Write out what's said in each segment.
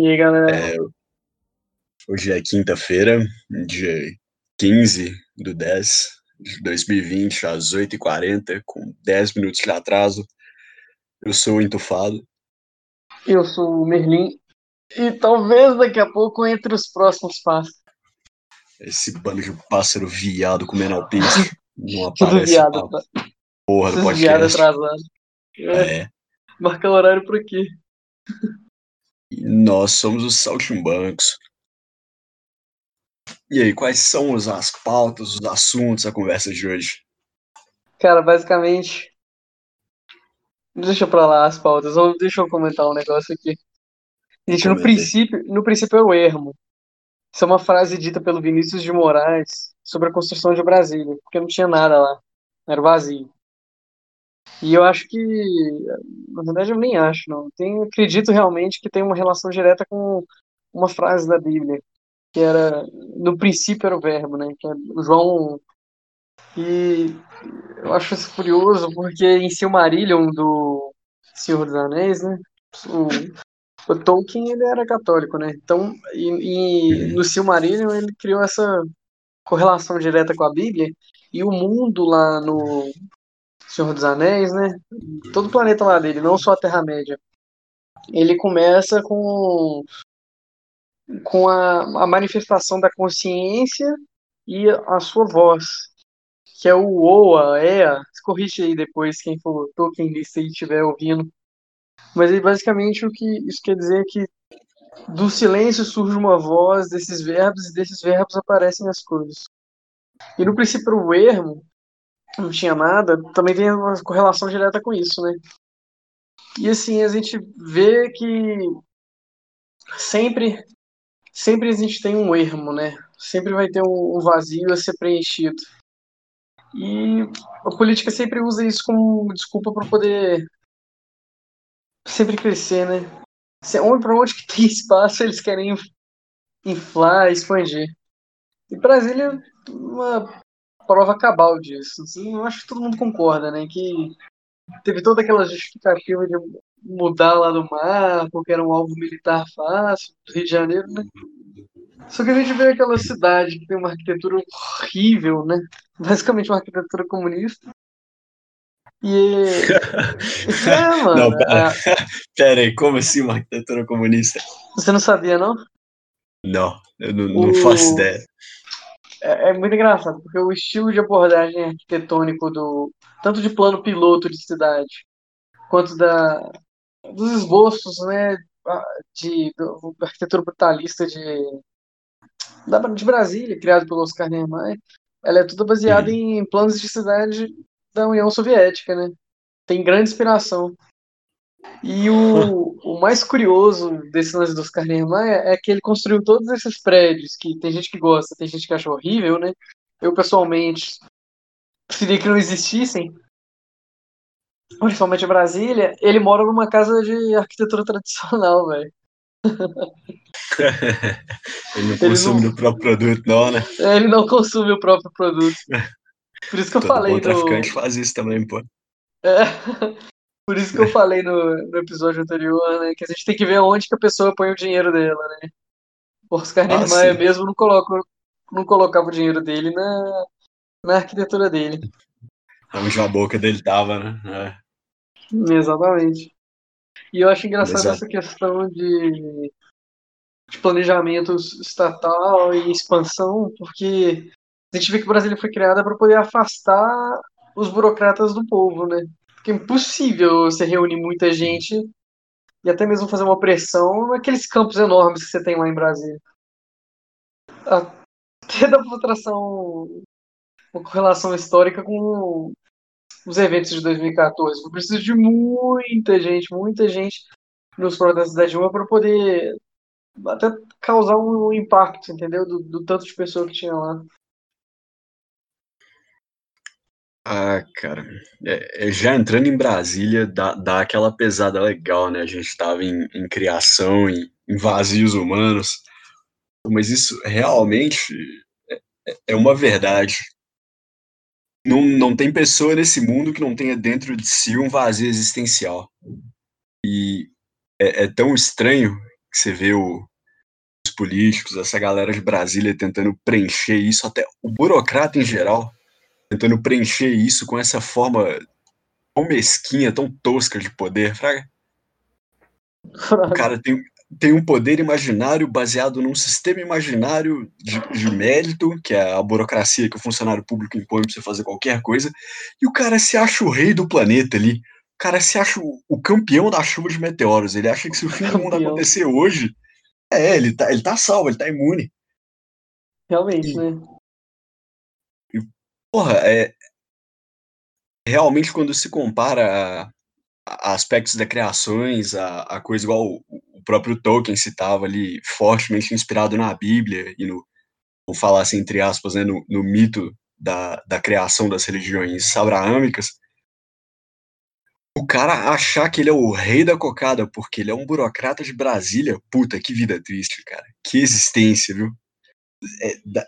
E aí, galera? É, hoje é quinta-feira, dia 15 do 10 de 2020, às 8h40, com 10 minutos de atraso. Eu sou o Entufado. Eu sou o Merlin. E talvez daqui a pouco entre os próximos passos. Esse bando de pássaro viado comendo alpiste. Não aparece viado. pra porra do Tudo viado podcast. atrasado. É, É, marcar horário por aqui. Nós somos os Saltimbancos. E aí, quais são os- as pautas, os assuntos da conversa de hoje? Cara, basicamente. Deixa pra lá as pautas. Deixa eu comentar um negócio aqui. Gente, no princípio, no princípio é o ermo. Isso é uma frase dita pelo Vinícius de Moraes sobre a construção de Brasília, porque não tinha nada lá, era vazio. E eu acho que, na verdade, eu nem acho, não. Tenho, acredito realmente que tem uma relação direta com uma frase da Bíblia, que era, no princípio era o verbo, né? Que é João 1. E eu acho isso curioso, porque em Silmarillion, do Senhor dos Anéis, né? O, o Tolkien, ele era católico, né? Então, e, e no Silmarillion, ele criou essa correlação direta com a Bíblia, e o mundo lá no Senhor dos Anéis, né? Todo o planeta lá dele, não só a Terra-média. Ele começa com, com a, a manifestação da consciência e a sua voz, que é o Oa, Ea. Corrige aí depois, quem for Tolkienista e estiver ouvindo. Mas aí, basicamente, o que isso quer dizer é que do silêncio surge uma voz desses verbos e desses verbos aparecem as coisas. E no princípio o ermo não tinha nada, também tem uma correlação direta com isso, né? E assim, a gente vê que sempre sempre a gente tem um ermo, né? Sempre vai ter um vazio a ser preenchido. E a política sempre usa isso como desculpa para poder sempre crescer, né? Onde para onde que tem espaço, eles querem inflar, expandir. E Brasília é uma prova cabal disso. Eu acho que todo mundo concorda, né? Que teve toda aquela justificativa de mudar lá do mar, porque era um alvo militar fácil, do Rio de Janeiro, né? Só que a gente vê aquela cidade que tem uma arquitetura horrível, né? Basicamente uma arquitetura comunista. E é, mano, Não, pera. a- Pera aí, como assim uma arquitetura comunista? você não sabia, não? Não, eu não, não O- faço ideia. É, é muito engraçado, porque o estilo de abordagem arquitetônico do tanto de plano piloto de cidade quanto da dos esboços, né, de do, arquitetura brutalista de da, de Brasília, criado pelo Oscar Niemeyer, ela é toda baseada em planos de cidade da União Soviética, né? Tem grande inspiração. E o, o mais curioso desse lance do Oscar Niemeyer é que ele construiu todos esses prédios, que tem gente que gosta, tem gente que acha horrível, né? Eu, pessoalmente, preferia que não existissem. Principalmente em Brasília, ele mora numa casa de arquitetura tradicional, velho. Ele não Ele consome não- do próprio produto, não, né? Ele não consome o próprio produto. Por isso que eu Todo falei bom no. traficante faz isso também, pô. É, por isso que eu falei no, no episódio anterior, né? Que a gente tem que ver onde que a pessoa põe o dinheiro dela, né? O Oscar Ah, Niemeyer mesmo não, coloca, não colocava o dinheiro dele na, na arquitetura dele. Onde a boca dele tava, né? É. Exatamente. E eu acho engraçado Exato. essa questão de, de planejamento estatal e expansão, porque a gente vê que Brasília foi criada para poder afastar os burocratas do povo, né? Porque é impossível você reunir muita gente e até mesmo fazer uma pressão naqueles campos enormes que você tem lá em Brasília. Até dá pra traçar um- uma correlação histórica com os eventos de 2014. Foi preciso de muita gente, muita gente nos protestos da Dilma para poder até causar um impacto, entendeu? Do, do tanto de pessoa que tinha lá. Ah, cara, é, é, já entrando em Brasília, dá, dá aquela pesada legal, né? A gente tava em, em criação, em, em vazios humanos, mas isso realmente é, é uma verdade. Não, não tem pessoa nesse mundo que não tenha dentro de si um vazio existencial. E é, é tão estranho que você vê o, os políticos, essa galera de Brasília tentando preencher isso, até o burocrata em geral, tentando preencher isso com essa forma tão mesquinha, tão tosca de poder, fraga. O cara tem, tem um poder imaginário baseado num sistema imaginário de, de, mérito, que é a burocracia que o funcionário público impõe pra você fazer qualquer coisa, e o cara se acha o rei do planeta ali. O cara se acha o, o campeão da chuva de meteoros. Ele acha que se o fim do mundo acontecer hoje, é, ele tá, ele tá salvo, ele tá imune. Realmente, e, né? Porra, é. Realmente, quando se compara a, a aspectos da criações, a, a coisa igual o, o próprio Tolkien citava ali, fortemente inspirado na Bíblia e no, vou falar assim, entre aspas, né, no, no mito da, da criação das religiões abraâmicas, o cara achar que ele é o rei da cocada porque ele é um burocrata de Brasília, puta, que vida triste, cara. Que existência, viu? É, da,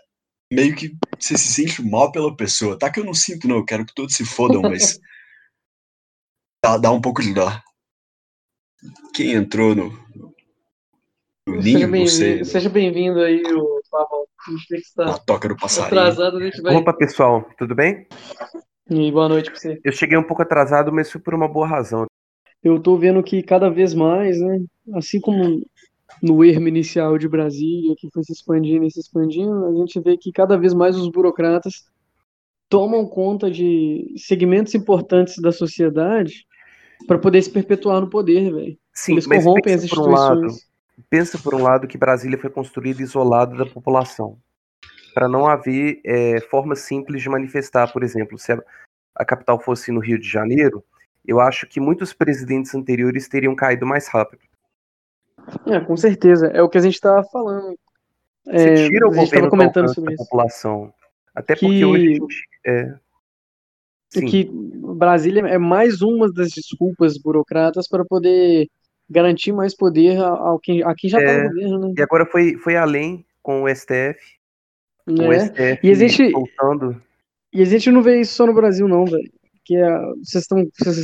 meio que você se sente mal pela pessoa. Tá que eu não sinto, não, eu quero que todos se fodam, mas dá, dá um pouco de dó. Quem entrou no, no ninho, não sei. Seja bem-vindo aí, o Pavão. A toca do passarinho. Atrasado, a gente vai... Opa, pessoal, tudo bem? E boa noite pra você. Eu cheguei um pouco atrasado, mas foi por uma boa razão. Eu tô vendo que cada vez mais, né, assim como no ermo inicial de Brasília, que foi se expandindo e se expandindo, a gente vê que cada vez mais os burocratas tomam conta de segmentos importantes da sociedade para poder se perpetuar no poder, velho. Sim, Eles corrompem as instituições. Um lado, pensa por um lado que Brasília foi construída isolada da população para não haver é, formas simples de manifestar. Por exemplo, se a, a, capital fosse no Rio de Janeiro, eu acho que muitos presidentes anteriores teriam caído mais rápido. É, com certeza. É o que a gente estava falando. Você é, tira o governo comentando sobre da população. Até porque que... hoje. É... Sim. Que Brasília é mais uma das desculpas burocratas para poder garantir mais poder a, quem, a quem já está é, no governo. Né? E agora foi, foi além com o STF né? O STF e existe voltando. E a gente não vê isso só no Brasil, não, velho. Que é, vocês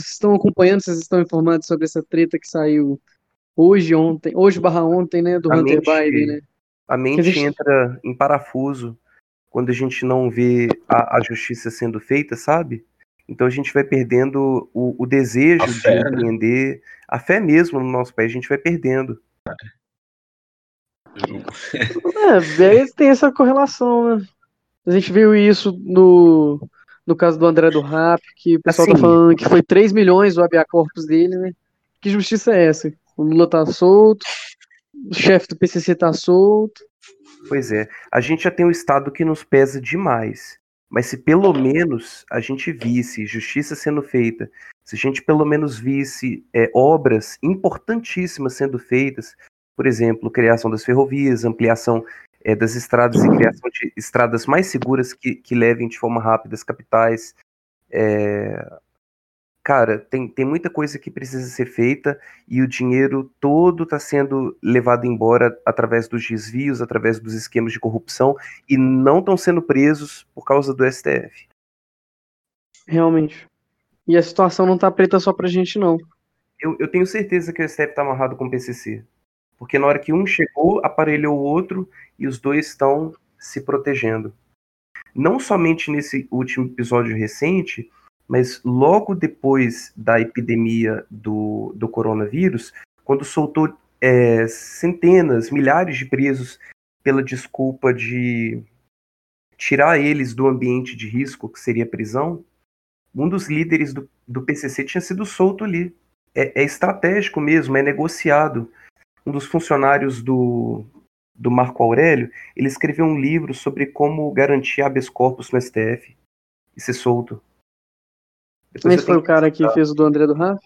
estão acompanhando, vocês estão informados sobre essa treta que saiu hoje, ontem, hoje barra ontem, né, do a Hunter mente, Biden, né? A mente gente... entra em parafuso quando a gente não vê a, a, justiça sendo feita, sabe? Então a gente vai perdendo o, o desejo de fé, né? empreender, né? a fé mesmo no nosso país, a gente vai perdendo. É, tem essa correlação, né? A gente viu isso no, no caso do André do Rap, que o pessoal tá assim, tá falando que foi 3 milhões o habeas corpus dele, né? Que justiça é essa? O Lula tá solto, o chefe do PCC tá solto. Pois é, a gente já tem um Estado que nos pesa demais. Mas se pelo menos a gente visse justiça sendo feita, se a gente pelo menos visse é, obras importantíssimas sendo feitas, por exemplo, criação das ferrovias, ampliação é, das estradas e criação de estradas mais seguras que, que levem de forma rápida as capitais. É... Cara, tem, tem muita coisa que precisa ser feita e o dinheiro todo está sendo levado embora através dos desvios, através dos esquemas de corrupção e não estão sendo presos por causa do STF. Realmente. E a situação não está preta só pra gente, não. Eu, eu tenho certeza que o STF está amarrado com o PCC. Porque na hora que um chegou, aparelhou o outro e os dois estão se protegendo. Não somente nesse último episódio recente, mas logo depois da epidemia do, do coronavírus, quando soltou é, centenas, milhares de presos pela desculpa de tirar eles do ambiente de risco, que seria prisão, um dos líderes do, do PCC tinha sido solto ali. É, é estratégico mesmo, é negociado um dos funcionários do, do Marco Aurélio, ele escreveu um livro sobre como garantir habeas corpus no STF e ser solto. Depois Esse foi o cara que fez o do André do Raf?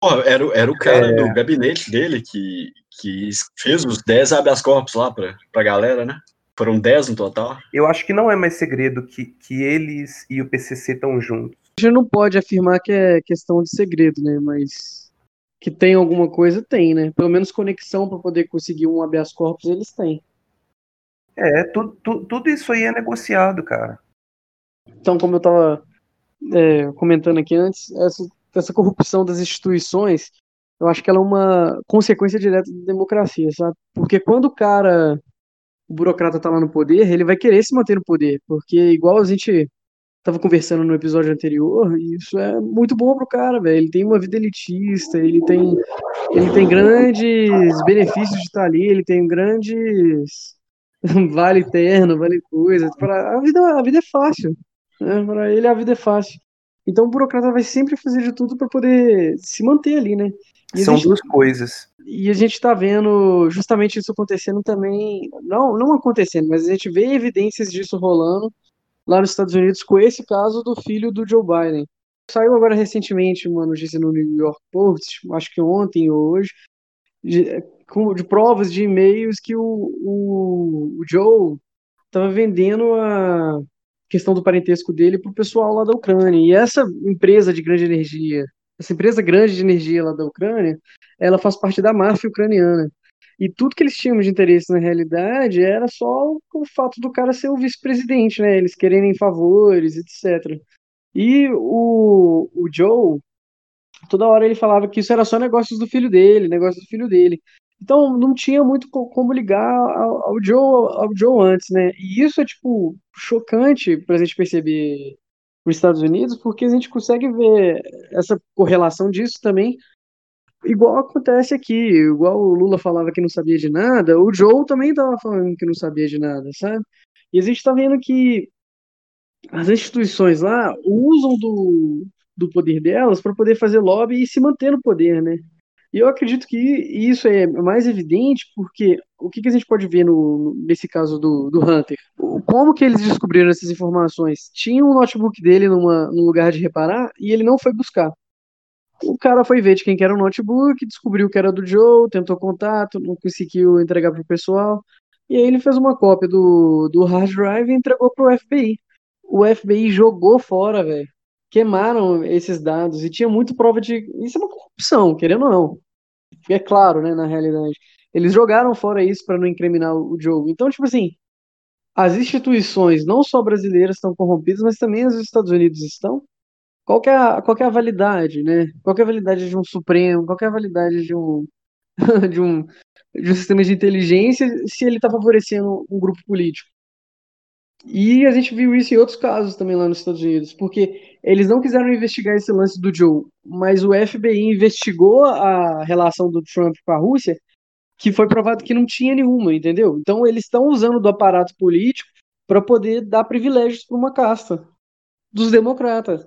Pô, era, era o cara é... do gabinete dele que, que fez os 10 habeas corpus lá pra, pra galera, né? Foram 10 no total. Eu acho que não é mais segredo que, que eles e o PCC estão juntos. A gente não pode afirmar que é questão de segredo, né? Mas que tem alguma coisa, tem, né? Pelo menos conexão para poder conseguir um habeas corpus eles têm. É, tu, tu, tudo isso aí é negociado, cara. Então, como eu estava é, comentando aqui antes, essa, essa corrupção das instituições eu acho que ela é uma consequência direta da democracia, sabe? Porque quando o cara, o burocrata tá lá no poder, ele vai querer se manter no poder, porque igual a gente tava conversando no episódio anterior, isso é muito bom pro cara, velho. Ele tem uma vida elitista, ele tem ele tem grandes benefícios de estar ali, ele tem grandes vale terno, vale coisa. A vida, a vida é fácil. Né? Para ele a vida é fácil. Então o burocrata vai sempre fazer de tudo para poder se manter ali, né? E São gente, duas coisas. E a gente está vendo justamente isso acontecendo também, não, não acontecendo, mas a gente vê evidências disso rolando lá nos Estados Unidos com esse caso do filho do Joe Biden. Saiu agora recentemente uma notícia no New York Post, acho que ontem ou hoje, de, de provas de e-mails que o, o, o Joe estava vendendo a questão do parentesco dele para o pessoal lá da Ucrânia. E essa empresa de grande energia, essa empresa grande de energia lá da Ucrânia, ela faz parte da máfia ucraniana. E tudo que eles tinham de interesse na realidade era só o fato do cara ser o vice-presidente, né? Eles quererem favores, etc. E o, o Joe, toda hora ele falava que isso era só negócios do filho dele, negócios do filho dele. Então não tinha muito como ligar ao, ao, Joe, ao Joe antes, né? E isso é tipo chocante para a gente perceber nos Estados Unidos, porque a gente consegue ver essa correlação disso também, igual acontece aqui, igual o Lula falava que não sabia de nada, o Joe também estava falando que não sabia de nada, sabe? E a gente está vendo que as instituições lá usam do, do poder delas para poder fazer lobby e se manter no poder, né? E eu acredito que isso é mais evidente porque o que, que a gente pode ver no, nesse caso do, do Hunter? Como que eles descobriram essas informações? Tinha um notebook dele numa, num lugar de reparar e ele não foi buscar. O cara foi ver de quem que era o notebook, descobriu que era do Joe, tentou contato, não conseguiu entregar pro pessoal. E aí ele fez uma cópia do, do hard drive e entregou pro FBI. O FBI jogou fora, velho queimaram esses dados e tinha muito prova de. Isso é uma corrupção, querendo ou não. É claro, né, na realidade. Eles jogaram fora isso para não incriminar o jogo. Então, tipo assim, as instituições, não só brasileiras, estão corrompidas, mas também os Estados Unidos estão. Qual é a, qual é a validade, né? Qual é a validade de um Supremo? Qual é a validade de um, de um, de um sistema de inteligência se ele está favorecendo um grupo político? E a gente viu isso em outros casos também lá nos Estados Unidos, porque eles não quiseram investigar esse lance do Joe, mas o FBI investigou a relação do Trump com a Rússia, que foi provado que não tinha nenhuma, entendeu? Então eles estão usando do aparato político para poder dar privilégios para uma casta dos democratas.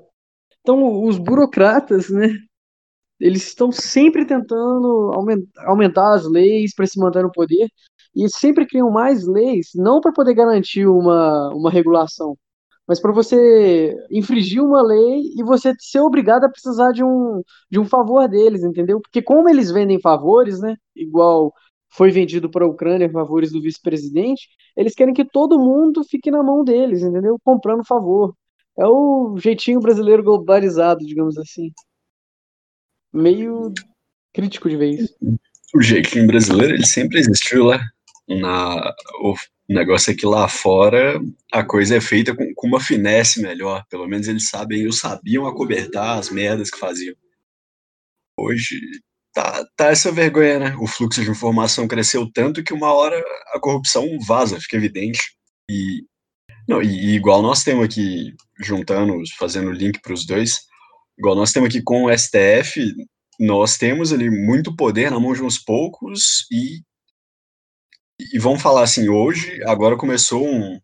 Então os burocratas, né, eles estão sempre tentando aumentar as leis para se manter no poder e sempre criam mais leis, não para poder garantir uma, uma regulação, mas para você infringir uma lei e você ser obrigado a precisar de um, de um favor deles, entendeu? Porque como eles vendem favores, né, igual foi vendido para a Ucrânia favores do vice-presidente, eles querem que todo mundo fique na mão deles, entendeu? Comprando favor. É o jeitinho brasileiro globalizado, digamos assim. Meio crítico de vez. O jeitinho brasileiro, ele sempre existiu lá na, o negócio é que lá fora a coisa é feita com, com uma finesse melhor. Pelo menos eles sabem, eles sabiam acobertar as merdas que faziam. Hoje tá, tá essa vergonha, né? O fluxo de informação cresceu tanto que uma hora a corrupção vaza, fica evidente. E, não, e igual nós temos aqui, juntando, fazendo link para os dois, igual nós temos aqui com o STF, nós temos ali muito poder na mão de uns poucos e e vamos falar assim, hoje, agora começou um,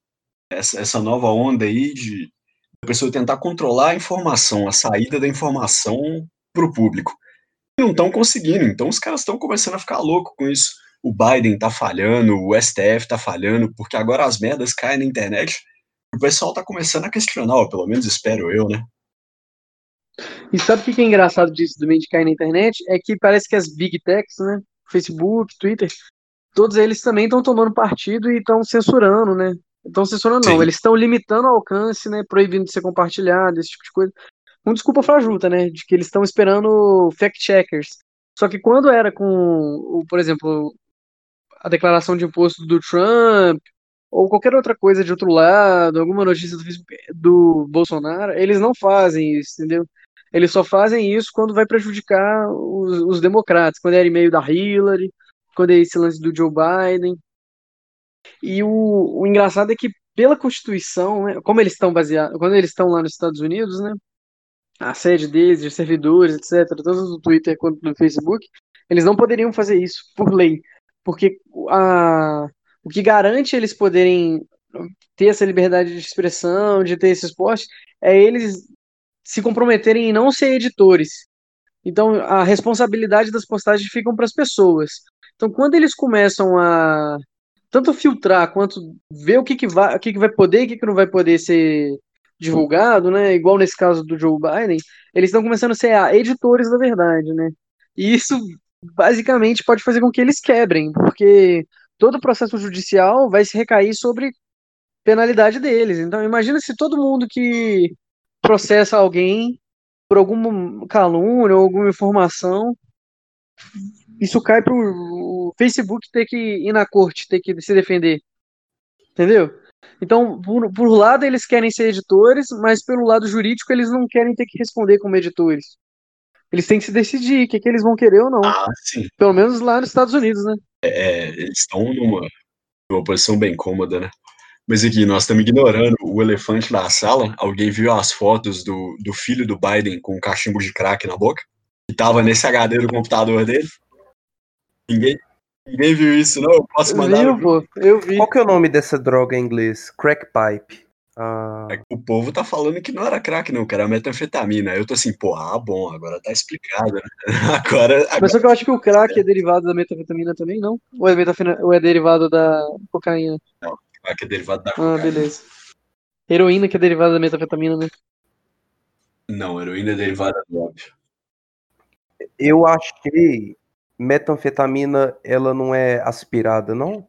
essa, essa nova onda aí de a pessoa tentar controlar a informação, a saída da informação para o público. Não estão conseguindo, então os caras estão começando a ficar louco com isso. O Biden tá falhando, o STF tá falhando, porque agora as merdas caem na internet. O pessoal tá começando a questionar, ou pelo menos espero eu, né? E sabe o que é engraçado disso também de cair na internet? É que parece que as big techs, né? Facebook, Twitter, todos eles também estão tomando partido e estão censurando, né? Estão censurando, Sim. não, eles estão limitando o alcance, né? Proibindo de ser compartilhado, esse tipo de coisa. Com desculpa fajuta, né? De que eles estão esperando fact-checkers. Só que quando era com, por exemplo, a declaração de imposto do Trump, ou qualquer outra coisa de outro lado, alguma notícia do, do Bolsonaro, eles não fazem isso, entendeu? eles só fazem isso quando vai prejudicar os, os democratas, quando era e-mail da Hillary, quando é esse lance do Joe Biden. E o, o engraçado é que pela Constituição, né, como eles estão baseados, quando eles estão lá nos Estados Unidos, né, a sede deles, os servidores, etc., tanto no Twitter quanto no Facebook, eles não poderiam fazer isso por lei, porque a, o que garante eles poderem ter essa liberdade de expressão, de ter esse esporte, é eles se comprometerem em não ser editores. Então, a responsabilidade das postagens ficam para as pessoas. Então, quando eles começam a tanto filtrar quanto ver o que, que, vai, o que, que vai poder e o que, que não vai poder ser divulgado, né? Igual nesse caso do Joe Biden, eles estão começando a ser ah, editores da verdade, né? E isso basicamente pode fazer com que eles quebrem, porque todo o processo judicial vai se recair sobre penalidade deles. Então, imagina se todo mundo que processa alguém por alguma calúnia ou alguma informação, isso cai para o Facebook ter que ir na corte, ter que se defender. Entendeu? Então, por, por lado, eles querem ser editores, mas pelo lado jurídico, eles não querem ter que responder como editores. Eles têm que se decidir o que, que eles vão querer ou não. Ah, sim. Pelo menos lá nos Estados Unidos, né? É, eles estão numa, numa posição bem cômoda, né? Mas aqui, nós estamos ignorando o elefante da sala. Alguém viu as fotos do, do filho do Biden com um cachimbo de crack na boca? Que tava nesse HD do computador dele? Ninguém, ninguém viu isso, não? Eu posso mandar. Eu vi. Eu vi. Qual que é o nome dessa droga em inglês? Crack pipe. Ah, É que O povo tá falando que não era crack, não, que era metanfetamina. Eu tô assim, pô, ah, bom, agora tá explicado, né? Agora, Mas agora só que eu acho que o crack é derivado da metanfetamina também, não? Ou é, metafina- ou é derivado da cocaína? crack é derivado da Ah, cocaína. beleza. Heroína que é derivada da metanfetamina, né? Não, heroína é derivada do óbvio. eu achei metanfetamina, ela não é aspirada, não?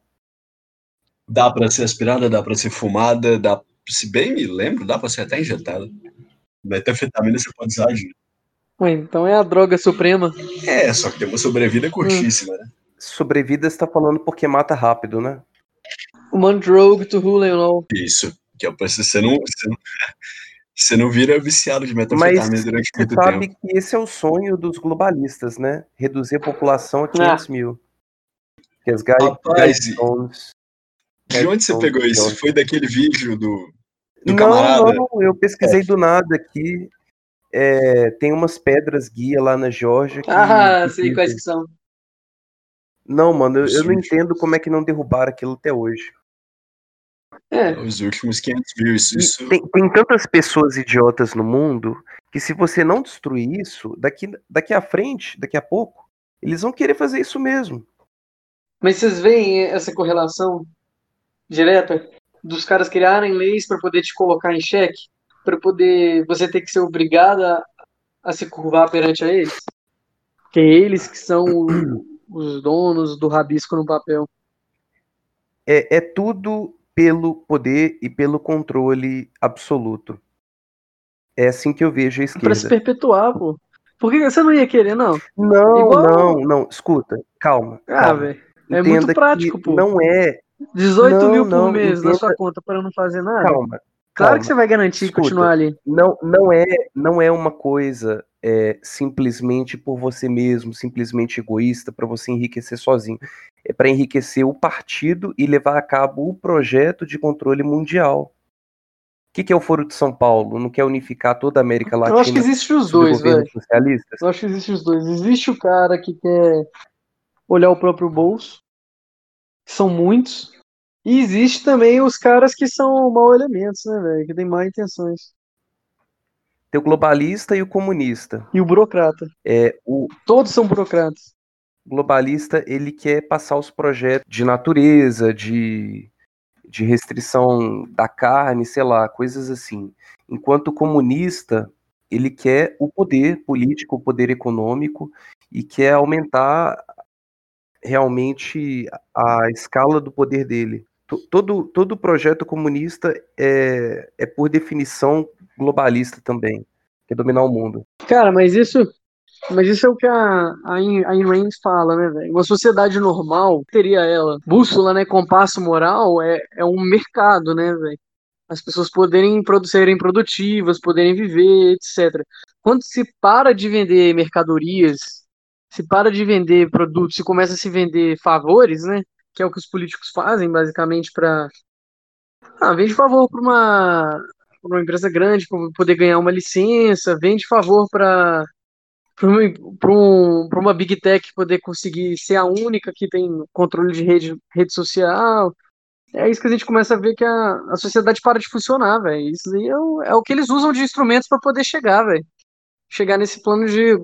Dá pra ser aspirada, dá pra ser fumada, dá, se bem me lembro, dá pra ser até injetada. Metanfetamina você pode usar de... Ué, então é a droga suprema. É, só que tem uma sobrevida curtíssima, né? Sobrevida você tá falando porque mata rápido, né? One drug to who you know. Isso. Que é você não, você não, você não vira viciado de Mas metanfetamina durante você muito sabe tempo. que esse é o sonho dos globalistas, né? Reduzir a população a 500 mil. Que as Rapaz, De onde você pegou isso? Foi daquele vídeo do, do Não, camarada? não, eu pesquisei do nada aqui. É, tem umas pedras guia lá na Geórgia. que- Ah, que sei quais que são. Não, mano, eu, eu não entendo como é que não derrubaram aquilo até hoje. É, Os últimos 500 mil. Isso, isso tem, tem tantas pessoas idiotas no mundo que se você não destruir isso, daqui, daqui à frente, daqui a pouco, eles vão querer fazer isso mesmo. mas vocês veem essa correlação direta dos caras criarem leis para poder te colocar em xeque, para poder você ter que ser obrigado a, a se curvar perante a eles? Que é eles que são os donos do rabisco no papel. É, é tudo pelo poder e pelo controle absoluto. É assim que eu vejo a Para se esquerda. perpetuar, pô. Por que você não ia querer, não? Não, Igual- não, não. Escuta, calma. Ah, calma. velho. É muito prático, pô. Não é. 18 Não, mil por não, mês na entenda- sua conta para não fazer nada. Calma. Claro calma. que você vai garantir Escuta. continuar ali. Não, não é, não é uma coisa é, simplesmente por você mesmo, simplesmente egoísta para você enriquecer sozinho. É para enriquecer o partido e levar a cabo o projeto de controle mundial. O que, que é o Foro de São Paulo? Não quer unificar toda a América Eu Latina acho que existe os dois, velho. Eu acho que existe os dois. Existe o cara que quer olhar o próprio bolso, que são muitos. E existe também os caras que são mau elementos, né, velho? Que tem má intenções. Tem o globalista e o comunista. E o burocrata. É, o Todos são burocratas. Globalista ele quer passar os projetos de natureza, de, de restrição da carne, sei lá, coisas assim. Enquanto o comunista ele quer o poder político, o poder econômico e quer aumentar realmente a escala do poder dele. To- Todo, todo projeto comunista é, é, por definição, globalista também, quer dominar o mundo. Cara, mas isso, mas isso é o que a, a Ayn Rand fala, né, velho? Uma sociedade normal teria ela. Bússola, né? Compasso moral é, é um mercado, né, velho? as pessoas poderem serem produtivas, poderem viver, etc. Quando se para de vender mercadorias, se para de vender produtos, se começa a se vender favores, né? Que é o que os políticos fazem, basicamente, para. Ah, vende favor para uma, uma empresa grande para poder ganhar uma licença, vende favor para para um, uma big tech poder conseguir ser a única que tem controle de rede, rede social. É isso que a gente começa a ver que a, a sociedade para de funcionar, velho. Isso aí é o, é o que eles usam de instrumentos para poder chegar, velho. Chegar nesse plano de,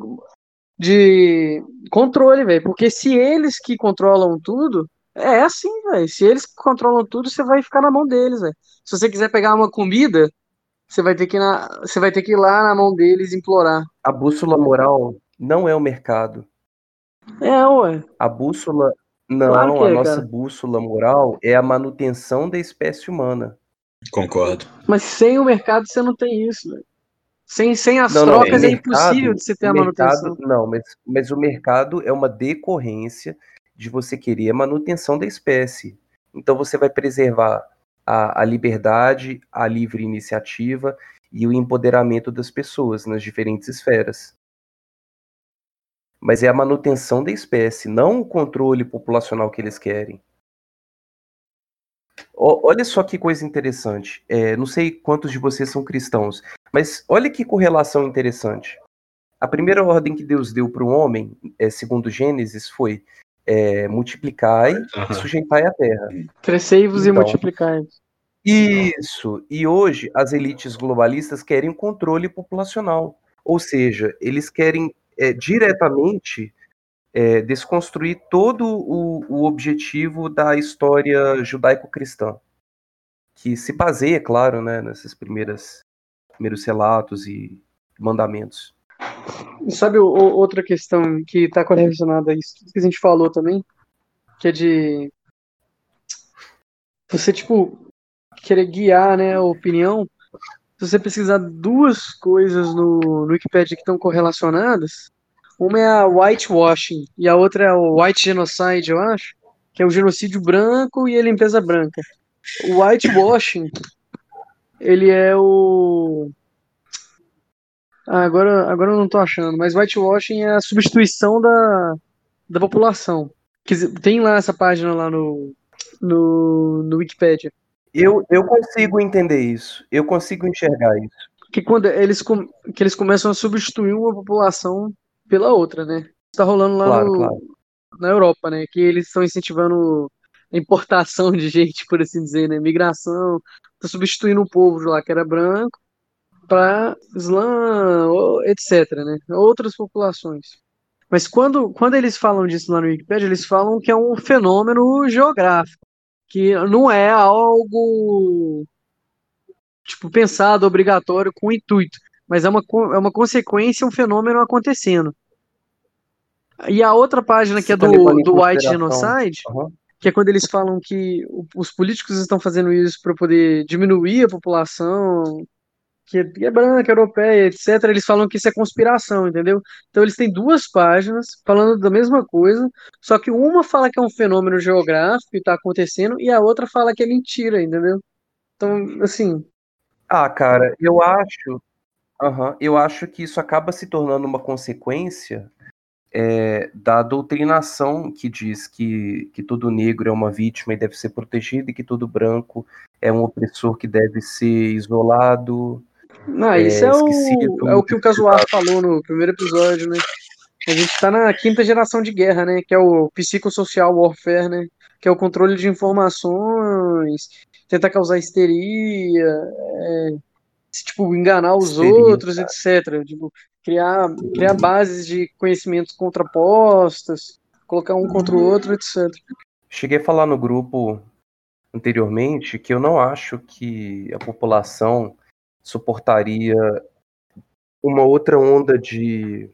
de controle, velho. Porque se eles que controlam tudo, é assim, velho. Se eles que controlam tudo, você vai ficar na mão deles, velho. Se você quiser pegar uma comida, você vai ter que ir na, você vai ter que ir lá na mão deles implorar. A bússola moral não é o mercado. É, ué. A bússola não, claro a é, nossa cara. bússola moral é a manutenção da espécie humana. Concordo. Mas sem o mercado você não tem isso, velho. Sem, sem as não, trocas não, é mercado, impossível de você ter a manutenção. Não, mas, mas o mercado é uma decorrência de você querer a manutenção da espécie. Então você vai preservar a, a liberdade, a livre iniciativa e o empoderamento das pessoas nas diferentes esferas. Mas é a manutenção da espécie, não o controle populacional que eles querem. O, olha só que coisa interessante. É, não sei quantos de vocês são cristãos, mas olha que correlação interessante. A primeira ordem que Deus deu para o homem, é, segundo Gênesis, foi é, multiplicai uhum. e sujeitai a terra. Crescei-vos então, e multiplicai. Isso. E hoje as elites globalistas querem controle populacional. Ou seja, eles querem é, diretamente é, desconstruir todo o, o, objetivo da história judaico-cristã, que se baseia, claro, né, nesses primeiras, primeiros relatos e mandamentos. Sabe o, outra questão que está correlacionada a isso que a gente falou também? Que é de você, tipo, querer guiar né, a opinião. Se você pesquisar duas coisas no, no Wikipedia que estão correlacionadas, uma é a whitewashing e a outra é o white genocide, eu acho, que é o genocídio branco e a limpeza branca. O whitewashing, ele é o agora, agora eu não tô achando, mas whitewashing é a substituição da, da população. Tem lá essa página lá no, no, no Wikipedia. Eu, eu consigo entender isso. Eu consigo enxergar isso. Que quando eles, que eles começam a substituir uma população pela outra, né? Está rolando lá claro, no, claro. na Europa, né? Que eles estão incentivando a importação de gente, por assim dizer, né? Migração. Tá substituindo o povo lá que era branco para Islã, etc., né? Outras populações. Mas quando, quando eles falam disso lá no Wikipedia, eles falam que é um fenômeno geográfico, que não é algo tipo pensado, obrigatório, com intuito, mas é uma, é uma consequência, um fenômeno acontecendo. E a outra página que é do, do White Genocide, uhum. que é quando eles falam que os políticos estão fazendo isso para poder diminuir a população, que é branca, europeia, etc., eles falam que isso é conspiração, entendeu? Então eles têm duas páginas falando da mesma coisa, só que uma fala que é um fenômeno geográfico e está acontecendo, e a outra fala que é mentira, entendeu? Então, assim. Ah, cara, eu acho. Uhum, eu acho que isso acaba se tornando uma consequência é, da doutrinação que diz que, que todo negro é uma vítima e deve ser protegido, e que todo branco é um opressor que deve ser isolado. Não, é, isso é, o, é o que o Casuar falou no primeiro episódio, né? A gente tá na quinta geração de guerra, né? Que é o psicossocial warfare, né? Que é o controle de informações, tentar causar histeria, é, tipo, enganar os histeria, outros, cara. etc. Tipo, criar, criar bases de conhecimentos contrapostas, colocar um contra o outro, etc. Cheguei a falar no grupo anteriormente que eu não acho que a população suportaria uma outra onda de,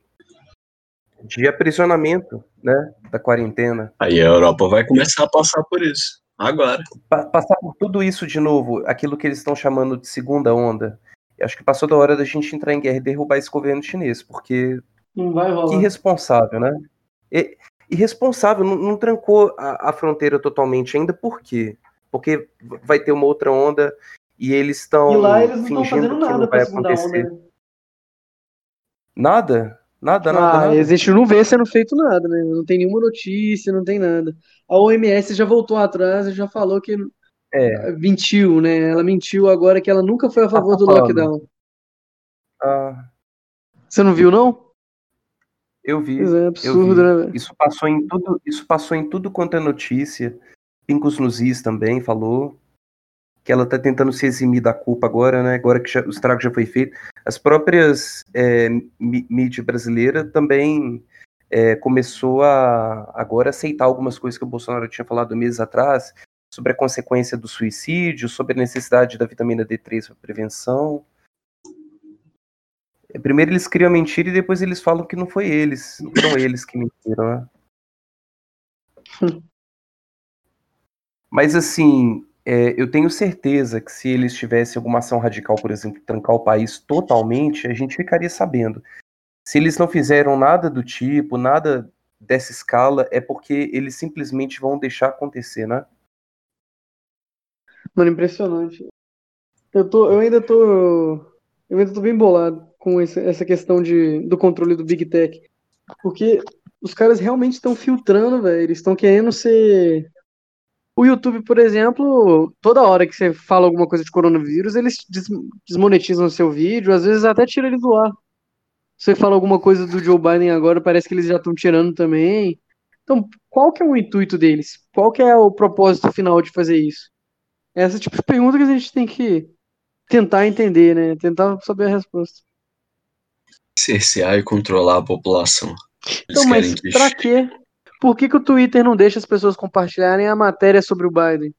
de aprisionamento, né, da quarentena. Aí a Europa vai começar a passar por isso, agora. Pa passar por tudo isso de novo, aquilo que eles estão chamando de segunda onda. Acho que passou da hora da gente entrar em guerra e derrubar esse governo chinês, porque não vai rolar. que irresponsável, né? E, irresponsável, não, não trancou a, a, fronteira totalmente ainda, por quê? Porque vai ter uma outra onda e eles estão E lá eles não estão fingindo fazendo que nada não pra segunda acontecer. onda. né? Nada? Nada, nada, Ah, nada. a gente não vê sendo feito nada, né? Não tem nenhuma notícia, não tem nada. A OMS já voltou atrás e já falou que É, mentiu, né? Ela mentiu agora que ela nunca foi a favor do falando. lockdown. ah, Você não viu, não? eu vi. Pois é, absurdo, né? Isso passou em tudo, isso passou em tudo quanto é notícia. Pincos nos Is também falou que ela tá tentando se eximir da culpa agora, né? Agora que já- o estrago já foi feito. As próprias é, mí- mídia brasileira também é, começou a agora aceitar algumas coisas que o Bolsonaro tinha falado meses atrás sobre a consequência do suicídio, sobre a necessidade da vitamina D3 para prevenção. É, Primeiro eles criam a mentira e depois eles falam que não foi eles, não foram eles que mentiram, né? Mas assim, é, eu tenho certeza que se eles tivessem alguma ação radical, por exemplo, trancar o país totalmente, a gente ficaria sabendo. Se eles não fizeram nada do tipo, nada dessa escala, é porque eles simplesmente vão deixar acontecer, né? Mano, impressionante. Eu tô, eu ainda tô, eu ainda tô bem bolado com essa questão de, do controle do Big Tech, porque os caras realmente estão filtrando, velho. Eles estão querendo ser. O YouTube, por exemplo, toda hora que você fala alguma coisa de coronavírus, eles des- desmonetizam o seu vídeo, às vezes até tira ele do ar. Você fala alguma coisa do Joe Biden agora, parece que eles já estão tirando também. Então, qual que é o intuito deles? Qual que é o propósito final de fazer isso? Essa é tipo de pergunta que a gente tem que tentar entender, né? Tentar saber a resposta. cercear e controlar a população. Eles Então, mas que pra quê? Por que, que o Twitter não deixa as pessoas compartilharem a matéria sobre o Biden?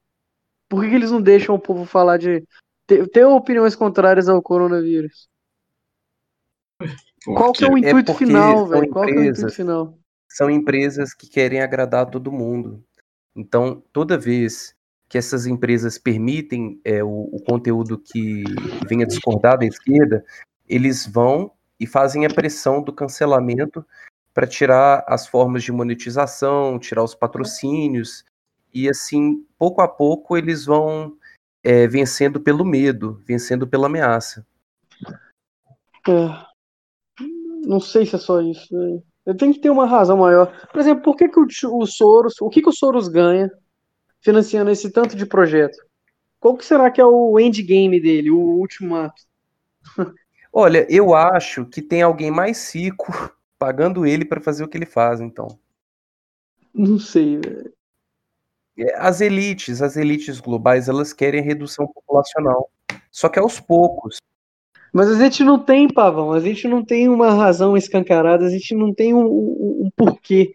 Por que, que eles não deixam o povo falar de. ter, ter opiniões contrárias ao coronavírus? Qual que é o porque- intuito porque final, velho? Qual que é o intuito final? São empresas que querem agradar todo mundo. Então, toda vez que essas empresas permitem é, o, o conteúdo que venha discordar da esquerda, eles vão e fazem a pressão do cancelamento para tirar as formas de monetização, tirar os patrocínios, e assim, pouco a pouco, eles vão é, vencendo pelo medo, vencendo pela ameaça. É. Não sei se é só isso. Eu tenho que ter uma razão maior. Por exemplo, por que, que o, o Soros, o que, que o Soros ganha financiando esse tanto de projeto? Qual que será que é o endgame dele, o último ato? Olha, eu acho que tem alguém mais rico pagando ele para fazer o que ele faz, então. Não sei, velho. É, As elites, as elites globais, elas querem redução populacional. Só que aos poucos. Mas a gente não tem, Pavão, a gente não tem uma razão escancarada, a gente não tem um, um- um porquê.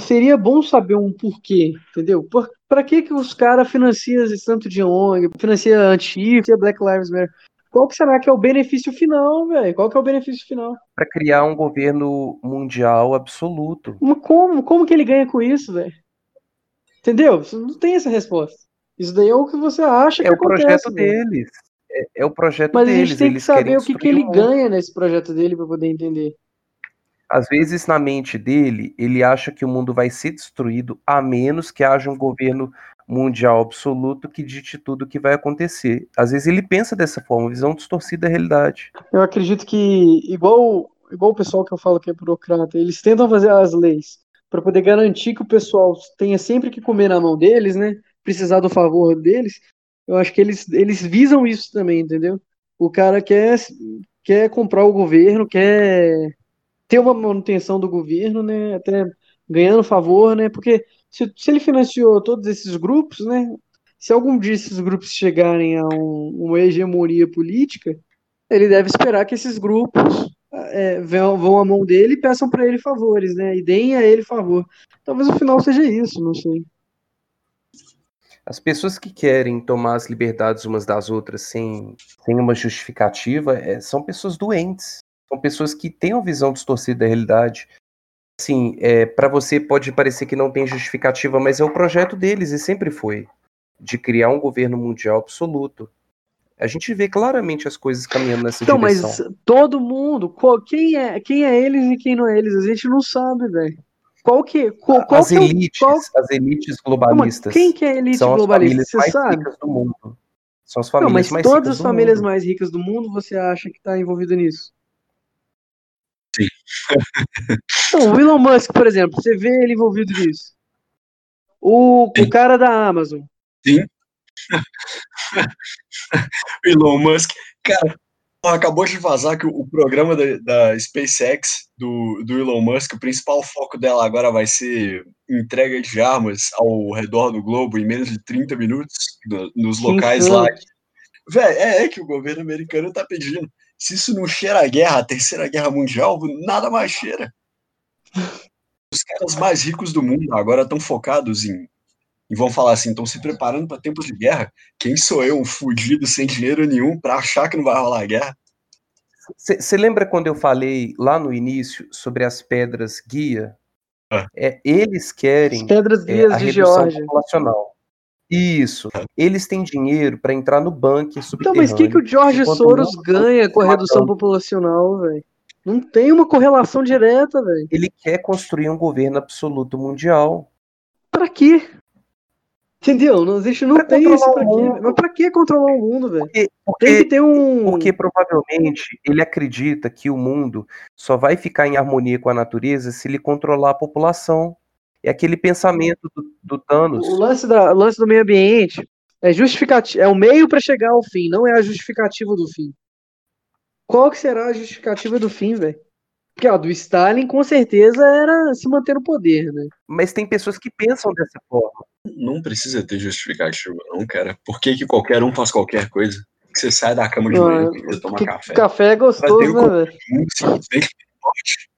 Seria bom saber um porquê, entendeu? Por, pra que que os caras financiam esse tanto de ONG, financia financia Black Lives Matter? Qual que será que é o benefício final, velho? Qual que é o benefício final? para criar um governo mundial absoluto. Mas como? Como que ele ganha com isso, velho? Entendeu? Você não tem essa resposta. Isso daí é o que você acha É que o projeto acontece, velho. deles. É, é o projeto Mas a deles. gente tem que Eles saber o que, que ele ganha nesse projeto dele pra poder entender. Às vezes, na mente dele, ele acha que o mundo vai ser destruído a menos que haja um governo mundial absoluto que dite tudo o que vai acontecer. Às vezes ele pensa dessa forma, visão distorcida da realidade. Eu acredito que, igual, igual o pessoal que eu falo que é burocrata, eles tentam fazer as leis para poder garantir que o pessoal tenha sempre que comer na mão deles, né? Precisar do favor deles. Eu acho que eles, eles visam isso também, entendeu? O cara quer, quer comprar o governo, quer ter uma manutenção do governo, né? Até ganhando favor, né? Porque se, se ele financiou todos esses grupos, né? Se algum dia esses grupos chegarem a um- uma hegemonia política, ele deve esperar que esses grupos é, vão, vão à mão dele e peçam para ele favores, né? E deem a ele favor. Talvez o final seja isso, não sei. As pessoas que querem tomar as liberdades umas das outras sem, sem uma justificativa é, são pessoas doentes. São pessoas que têm uma visão distorcida da realidade. Assim, é, para você pode parecer que não tem justificativa, mas é o projeto deles e sempre foi de criar um governo mundial absoluto. A gente vê claramente as coisas caminhando nessa Então, direção. mas todo mundo, qual- quem é, quem é eles e quem não é eles, a gente não sabe, velho. Qual que, qual, qual as que é o- elites, qual- as elites Não, globalistas quem que é a elite são as globalista? famílias Você mais sabe? ricas do mundo. São as famílias Não, mas mais todas as famílias mundo. mais ricas do mundo você acha que tá envolvido nisso? Sim. Não, o Elon Musk, por exemplo, você vê ele envolvido nisso. O, Sim. o cara da Amazon. O Elon Musk, cara, acabou de vazar que o, programa da, da SpaceX do, do Elon Musk, o principal foco dela agora vai ser entrega de armas ao redor do globo em menos de 30 minutos no- nos locais insano. lá. Véi, é, é que o governo americano tá pedindo. Se isso não cheira a guerra, a terceira guerra mundial, nada mais cheira. Os caras mais ricos do mundo agora estão focados em, e vão falar assim, estão se preparando para tempos de guerra. Quem sou eu, um fudido sem dinheiro nenhum, para achar que não vai rolar guerra? Você lembra quando eu falei lá no início sobre as pedras guia? Ah. É, eles As querem pedras é, guias a de redução Geórgia. populacional. Isso. Eles têm dinheiro para entrar no Então, subterrâneo. mas o que, que o George Soros ganha com a tá redução matando. populacional, velho? Não tem uma correlação direta, velho. Ele quer construir um governo absoluto mundial. Pra quê? Entendeu? Não, a gente não Pra tem isso pra quê? Mas pra que controlar o mundo, velho? Porque, Tem que ter um. porque provavelmente ele acredita que o mundo só vai ficar em harmonia com a natureza se ele controlar a população. É aquele pensamento do, do Thanos. O lance, da, o lance do meio ambiente é justificativo, é o meio pra chegar ao fim, não é a justificativa do fim. Qual que será a justificativa do fim, velho? Porque ó, do Stalin com certeza era se manter no poder, né? Mas tem pessoas que pensam dessa forma. Não precisa ter justificativa, não, cara. Por que, que qualquer um faz qualquer coisa? Que você sai da cama de manhã, que você toma Que café. café é gostoso, né, velho? Muito simplesmente forte.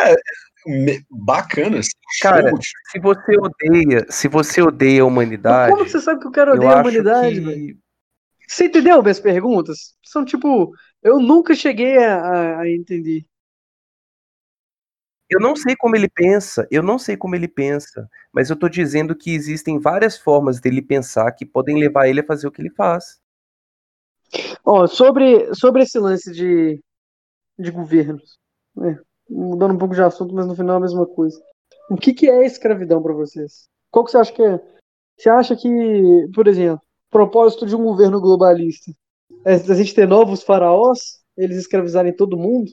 É, me- bacana. assim, Cara, show. Se você odeia, se você odeia a Mas humanidade, como que você sabe que o cara odeia a humanidade, velho? que Você entendeu minhas perguntas? São tipo, eu nunca cheguei a, a- entender. eu não sei como ele pensa, eu não sei como ele pensa, mas eu tô dizendo que existem várias formas dele pensar que podem levar ele a fazer o que ele faz. Ó, sobre, sobre esse lance de, de governos, né? Mudando um pouco de assunto, mas no final é a mesma coisa. O que, que é escravidão para vocês? Qual que você acha que é? Você acha que, por exemplo, propósito de um governo globalista é a gente ter novos faraós, eles escravizarem todo mundo?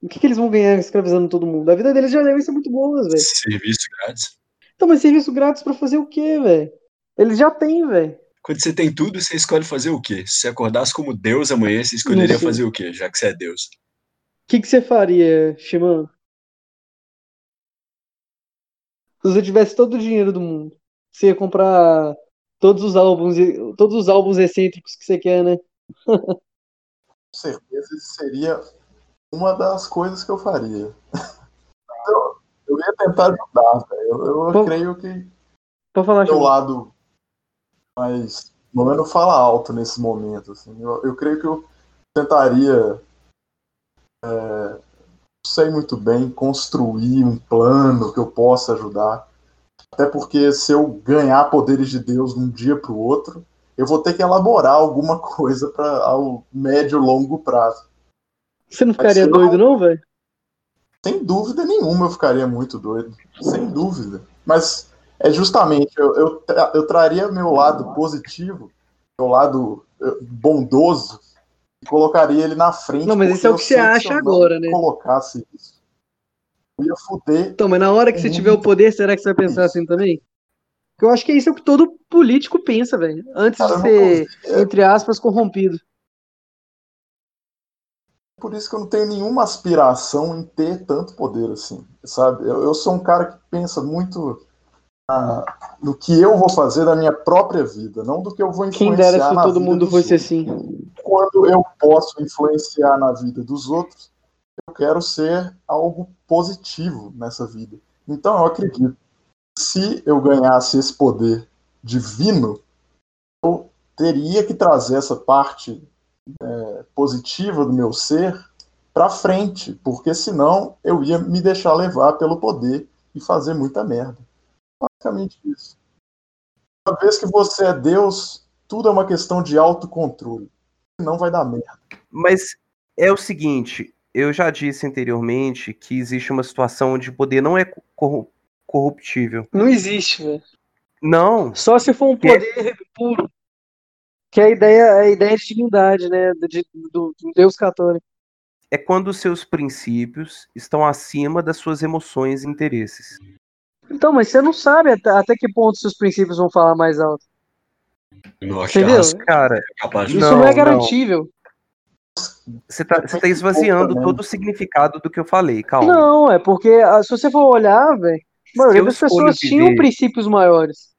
O que, que eles vão ganhar escravizando todo mundo? A vida deles já devem ser muito boas, velho. Serviço grátis. Então, mas serviço grátis pra fazer o quê, velho? Eles já têm, velho. Quando você tem tudo, você escolhe fazer o quê? Se você acordasse como Deus amanhã, você escolheria fazer o quê? Já que você é Deus. O que, que você faria, Shimano? Se você tivesse todo o dinheiro do mundo, você ia comprar todos os álbuns, todos os álbuns excêntricos que você quer, né? Com certeza isso seria uma das coisas que eu faria. Eu, eu ia tentar ajudar. Eu, eu Pô. creio que Pra falar, meu lado mais. Pelo menos fala alto nesse momento. Assim. Eu, eu creio que eu tentaria. é, não sei muito bem, construir um plano que eu possa ajudar. Até porque se eu ganhar poderes de Deus de um dia para o outro, eu vou ter que elaborar alguma coisa para ao médio e longo prazo. Você não ficaria Mas doido, não, velho? Sem dúvida nenhuma eu ficaria muito doido. Sem dúvida. Mas é justamente, eu, eu, eu traria meu lado positivo, meu lado eh, bondoso, e colocaria ele na frente. Não, mas isso é o que você acha se eu não agora, né? colocasse isso, eu ia fuder. Então, mas na hora que você tiver o poder, será que você vai pensar assim também? Porque eu acho que isso é o que todo político pensa, velho. Antes Cara, de ser, consigo. entre aspas, corrompido. Por isso que eu não tenho nenhuma aspiração em ter tanto poder assim, sabe? Eu, eu sou um cara que pensa muito ah, no que eu vou fazer da minha própria vida, não do que eu vou influenciar Quem dera se na todo vida mundo fosse outros. assim. quando eu posso influenciar na vida dos outros, eu quero ser algo positivo nessa vida. Então eu acredito se eu ganhasse esse poder divino, eu teria que trazer essa parte é, positiva do meu ser para frente, porque senão eu ia me deixar levar pelo poder e fazer muita merda. Basicamente isso. Uma vez que você é Deus, tudo é uma questão de autocontrole. Senão vai dar merda. Mas é o seguinte, eu já disse anteriormente que existe uma situação onde o poder não é corruptível. Não existe, velho. Não, Só se for um Que é- poder puro. Que é a ideia, a ideia de divindade, né? De, do, do Deus católico. É quando os seus princípios estão acima das suas emoções e interesses. Então, mas você não sabe até, até que ponto seus princípios vão falar mais alto. Não, acho que Entendeu? Cara, é Isso Não, não, é não. garantível. você tá, você tá esvaziando todo o significado do que eu falei, calma. Não, é porque ah, se você for olhar, velho, a maioria das pessoas tinham viver- princípios maiores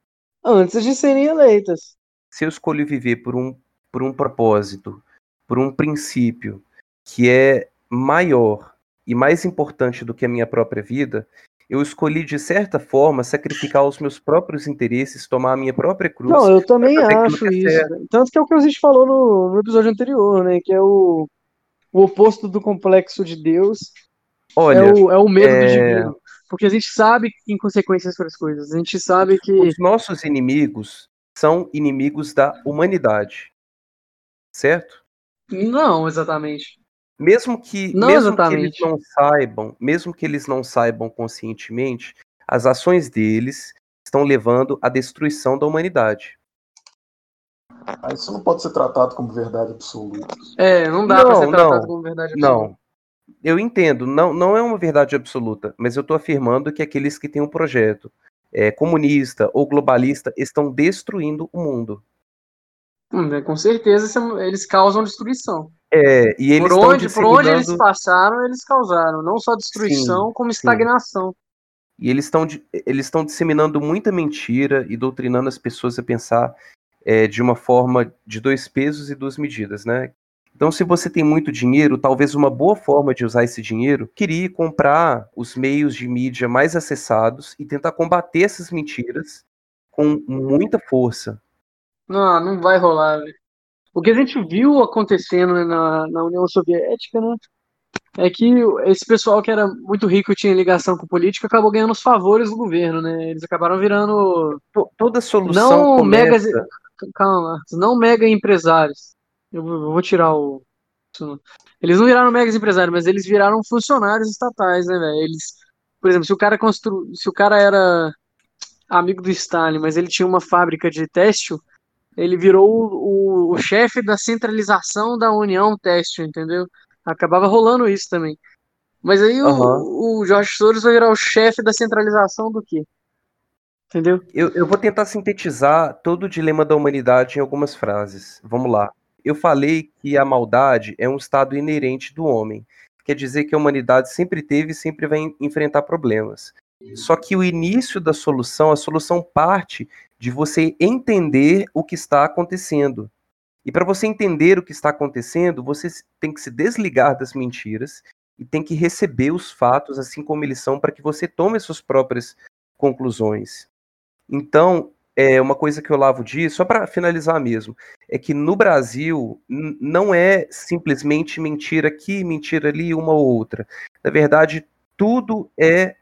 antes de serem eleitas. se eu escolho viver por um, por um propósito, por um princípio que é maior e mais importante do que a minha própria vida, eu escolhi, de certa forma, sacrificar os meus próprios interesses, tomar a minha própria cruz. Não, eu também acho isso. Tanto que é o que a gente falou no, no episódio anterior, né? Que é o, o oposto do complexo de Deus Olha, é, o, é o medo é- do divino. Porque a gente sabe que tem consequências para as coisas. A gente sabe que. os nossos inimigos são inimigos da humanidade. Certo? Não, exatamente. Mesmo que, Não mesmo que eles exatamente. não saibam, mesmo que eles não saibam conscientemente, as ações deles estão levando à destruição da humanidade. Ah, Isso não pode ser tratado como verdade absoluta. É, não dá pra Não, ser tratado não, como verdade absoluta. Não. Eu entendo, não, não é uma verdade absoluta, mas eu estou afirmando que aqueles que têm um projeto é, comunista ou globalista estão destruindo o mundo. Hum, é, com certeza é- eles causam destruição. É, e eles Por onde, por onde eles disseminando- passaram, eles causaram. Não só destruição, Sim, como sim. estagnação. E eles estão eles estão disseminando muita mentira e doutrinando as pessoas a pensar é, de uma forma de dois pesos e duas medidas, né? Então, se você tem muito dinheiro, talvez uma boa forma de usar esse dinheiro queria comprar os meios de mídia mais acessados e tentar combater essas mentiras com muita força. Não, não vai rolar, velho. O que a gente viu acontecendo na, na União Soviética, né? É que esse pessoal que era muito rico e tinha ligação com política acabou ganhando os favores do governo, né? Eles acabaram virando To- Toda solução não começa... mega, calma, não mega empresários. Eu vou tirar o. Eles não viraram megas empresários, mas eles viraram funcionários estatais, né, velho? Eles, por exemplo, se o cara constru... se o cara era amigo do Stalin, mas ele tinha uma fábrica de têxtil, ele virou o, o, o chefe da centralização da União Têxtil, entendeu? Acabava rolando isso também. Mas aí o- Aham. o, Jorge Soros vai virar o chefe da centralização do quê? Entendeu? Eu, eu vou tentar sintetizar todo o dilema da humanidade em algumas frases. Vamos lá. Eu falei que a maldade é um estado inerente do homem. Quer dizer que a humanidade sempre teve e sempre vai en- enfrentar problemas. Só que o início da solução, a solução parte de você entender o que está acontecendo. E para você entender o que está acontecendo, você tem que se desligar das mentiras e tem que receber os fatos assim como eles são para que você tome as suas próprias conclusões. Então, é uma coisa que o Olavo diz, só para finalizar mesmo, é que no Brasil não é simplesmente mentira aqui, mentira ali, uma ou outra. Na verdade, tudo é,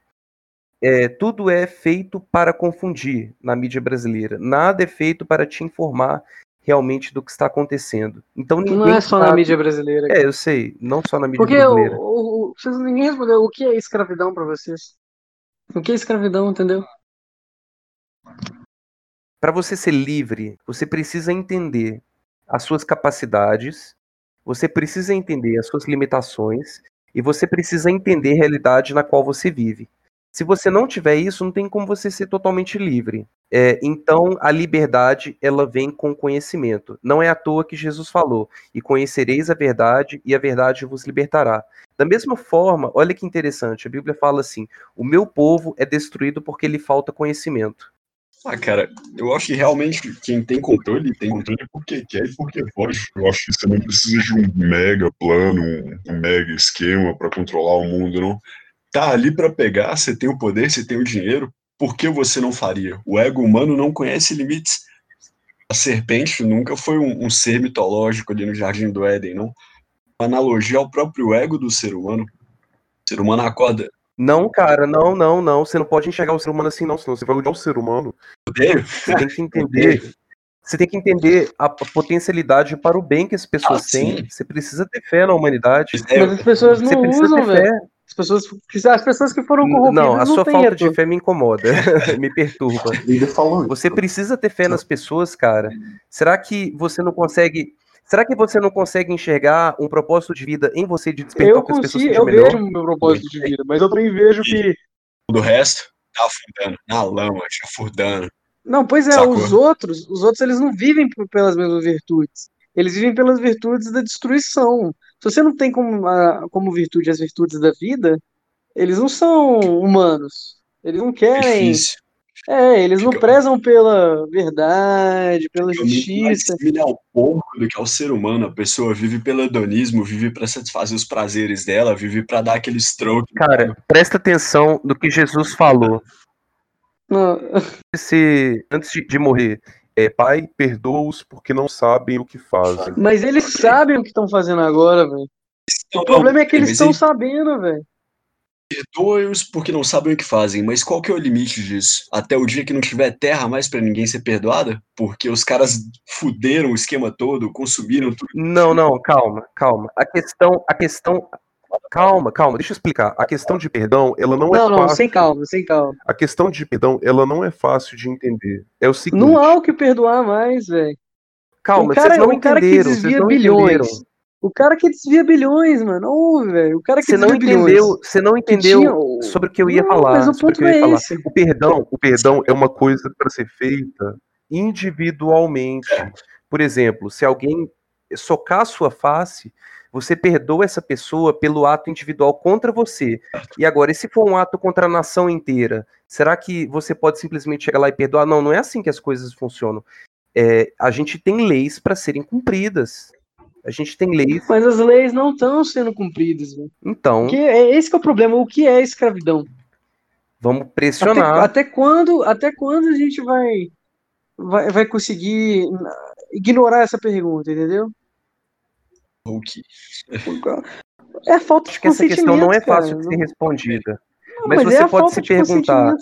é tudo é feito para confundir na mídia brasileira. Nada é feito para te informar realmente do que está acontecendo. Então Não é só na sabe- mídia brasileira. É, eu sei, não só na mídia Porque o, brasileira. o, o- vocês ninguém respondeu o que é escravidão pra vocês. O que é escravidão, entendeu? Para você ser livre, você precisa entender as suas capacidades, você precisa entender as suas limitações e você precisa entender a realidade na qual você vive. Se você não tiver isso, não tem como você ser totalmente livre. É, então, a liberdade ela vem com conhecimento. Não é à toa que Jesus falou: "E conhecereis a verdade, e a verdade vos libertará". Da mesma forma, olha que interessante, a Bíblia fala assim: "O meu povo é destruído porque lhe falta conhecimento". Ah, cara, eu acho que realmente quem tem controle, tem controle porque quer e porque pode. Eu acho que você não precisa de um mega plano, um, mega esquema para controlar o mundo, não. Tá ali pra pegar, você tem o poder, você tem o dinheiro, por que você não faria? O ego humano não conhece limites. A serpente nunca foi um, um ser mitológico ali no Jardim do Éden, não. Uma analogia ao próprio ego do ser humano. O ser humano acorda. Não, cara, não, não, não. Você não pode enxergar o ser humano assim, não, senão você vai odiar o ser humano. Você tem que entender. Você tem que entender a potencialidade para o bem que as pessoas Ah, têm. sim. Você precisa ter fé na humanidade. É, Mas as pessoas não precisa usam, ter velho. fé. As pessoas, as pessoas que foram corrompidas Não, a não sua têm falta de fé me incomoda, me perturba. Ele falou isso. Você precisa ter fé nas pessoas, cara. Será que você não consegue. Será que você não consegue enxergar um propósito de vida em você de despertar Eu o que as pessoas consigo, eu melhor? vejo o meu propósito de vida, mas eu também vejo que. Do resto, tá afundando na lama, chafurdando. Não, pois é, Sacou? os outros, os outros eles não vivem pelas mesmas virtudes. Eles vivem pelas virtudes da destruição. Se você não tem como, a- como virtude as virtudes da vida, eles não são humanos. Eles não querem. Difícil. É, eles não prezam pela verdade, pela justiça. similar ao porco do que ao ser humano. A pessoa vive pelo hedonismo, vive pra satisfazer os prazeres dela, vive pra dar aquele stroke. Cara, presta atenção no que Jesus falou. Não, Se, antes de, de morrer, é, Pai, perdoa-os porque não sabem o que fazem. Mas eles sabem o que estão fazendo agora, velho. O problema é que eles Mas estão ele sabendo, velho. Perdoa-os porque não sabem o que fazem, mas qual que é o limite disso? Até o dia que não tiver terra mais pra ninguém ser perdoada? Porque os caras fuderam o esquema todo, consumiram tudo. Não, não, calma, calma. A questão, a questão. Calma, calma, deixa eu explicar. A questão de perdão, ela não, é Não, não, fácil. sem calma, sem calma. A questão de perdão, ela não é fácil de entender. É o seguinte. Não há o que perdoar mais, velho. Calma, o cara, vocês não o cara que entenderam. Vocês desvia não bilhões. entenderam. O cara que desvia bilhões, mano. Ô, velho. O cara que Você não desvia bilhões. entendeu, você não entendeu tinha sobre o que eu ia Não, falar. Mas o ponto é falar. esse. O perdão, o perdão é uma coisa para ser feita individualmente. Por exemplo, se alguém socar a sua face, você perdoa essa pessoa pelo ato individual contra você. E agora, e se for um ato contra a nação inteira, será que você pode simplesmente chegar lá e perdoar? Não, não é assim que as coisas funcionam. É, a gente tem leis para serem cumpridas. A gente tem leis. Mas as leis não estão sendo cumpridas, velho. Então, Porque é esse que é o problema. O que é escravidão? vamos Até, pressionar. até quando, até quando a gente vai, vai, vai conseguir ignorar essa pergunta, entendeu? O que? É a falta de Acho que essa questão não é consentimento, cara. fácil de ser respondida. Não, mas é você a pode se perguntar.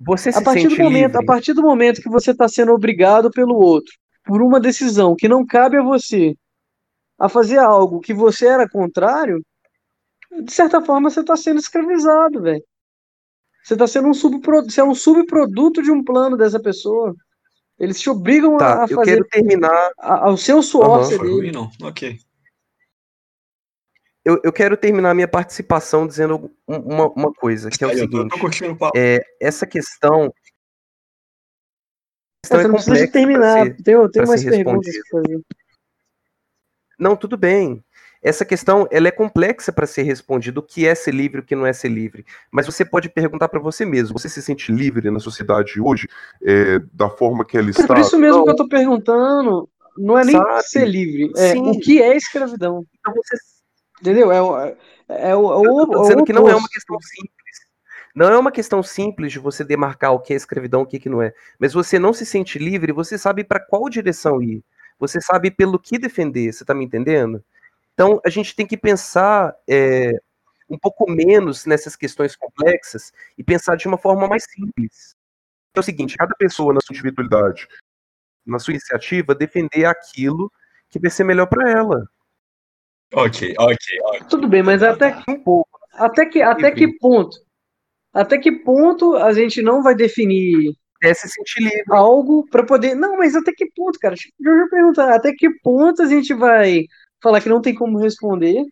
Você se a partir sente do momento, livre? a partir do momento que você está sendo obrigado pelo outro por uma decisão que não cabe a você a fazer algo que você era contrário, de certa forma você está sendo escravizado, velho. Você está sendo um subproduto, você é um subproduto de um plano dessa pessoa. Eles te obrigam a, Tá, a eu fazer quero terminar. a- ao seu suor ruim, não. Ok. Eu, eu quero terminar minha participação dizendo um- uma, uma coisa, que é o Aí, eu tô, eu tô seguinte. curtindo o papo. É, essa questão. É, questão você é não precisa terminar. ser- Tem, tem mais perguntas pra fazer. Não, tudo bem. Essa questão ela é complexa para ser respondida. O que é ser livre, o que não é ser livre. Mas você pode perguntar para você mesmo. Você se sente livre na sociedade hoje, é, da forma que ela É está? por isso mesmo Não. que eu tô perguntando. Não é nem Sabe? ser livre, é Sim. o que é escravidão. Então você Entendeu? É, o- é, é o, é o, Eu tô é o dizendo que não é uma questão simples. Não é uma questão simples de você demarcar o que é escravidão, o que, que não é. Mas você não se sente livre, você sabe para qual direção ir. Você sabe pelo que defender, você tá me entendendo? Então a gente tem que pensar é, um pouco menos nessas questões complexas e pensar de uma forma mais simples. É o seguinte, cada pessoa na sua individualidade, na sua iniciativa, defender aquilo que vai ser melhor para ela. Ok, ok, ok. Tudo bem, mas até, Um pouco. até, que, até que ponto? Até que ponto a gente não vai definir É se sentir livre. algo para poder. Não, mas até que ponto, cara? Deixa eu perguntar. Até que ponto a gente vai falar que não tem como responder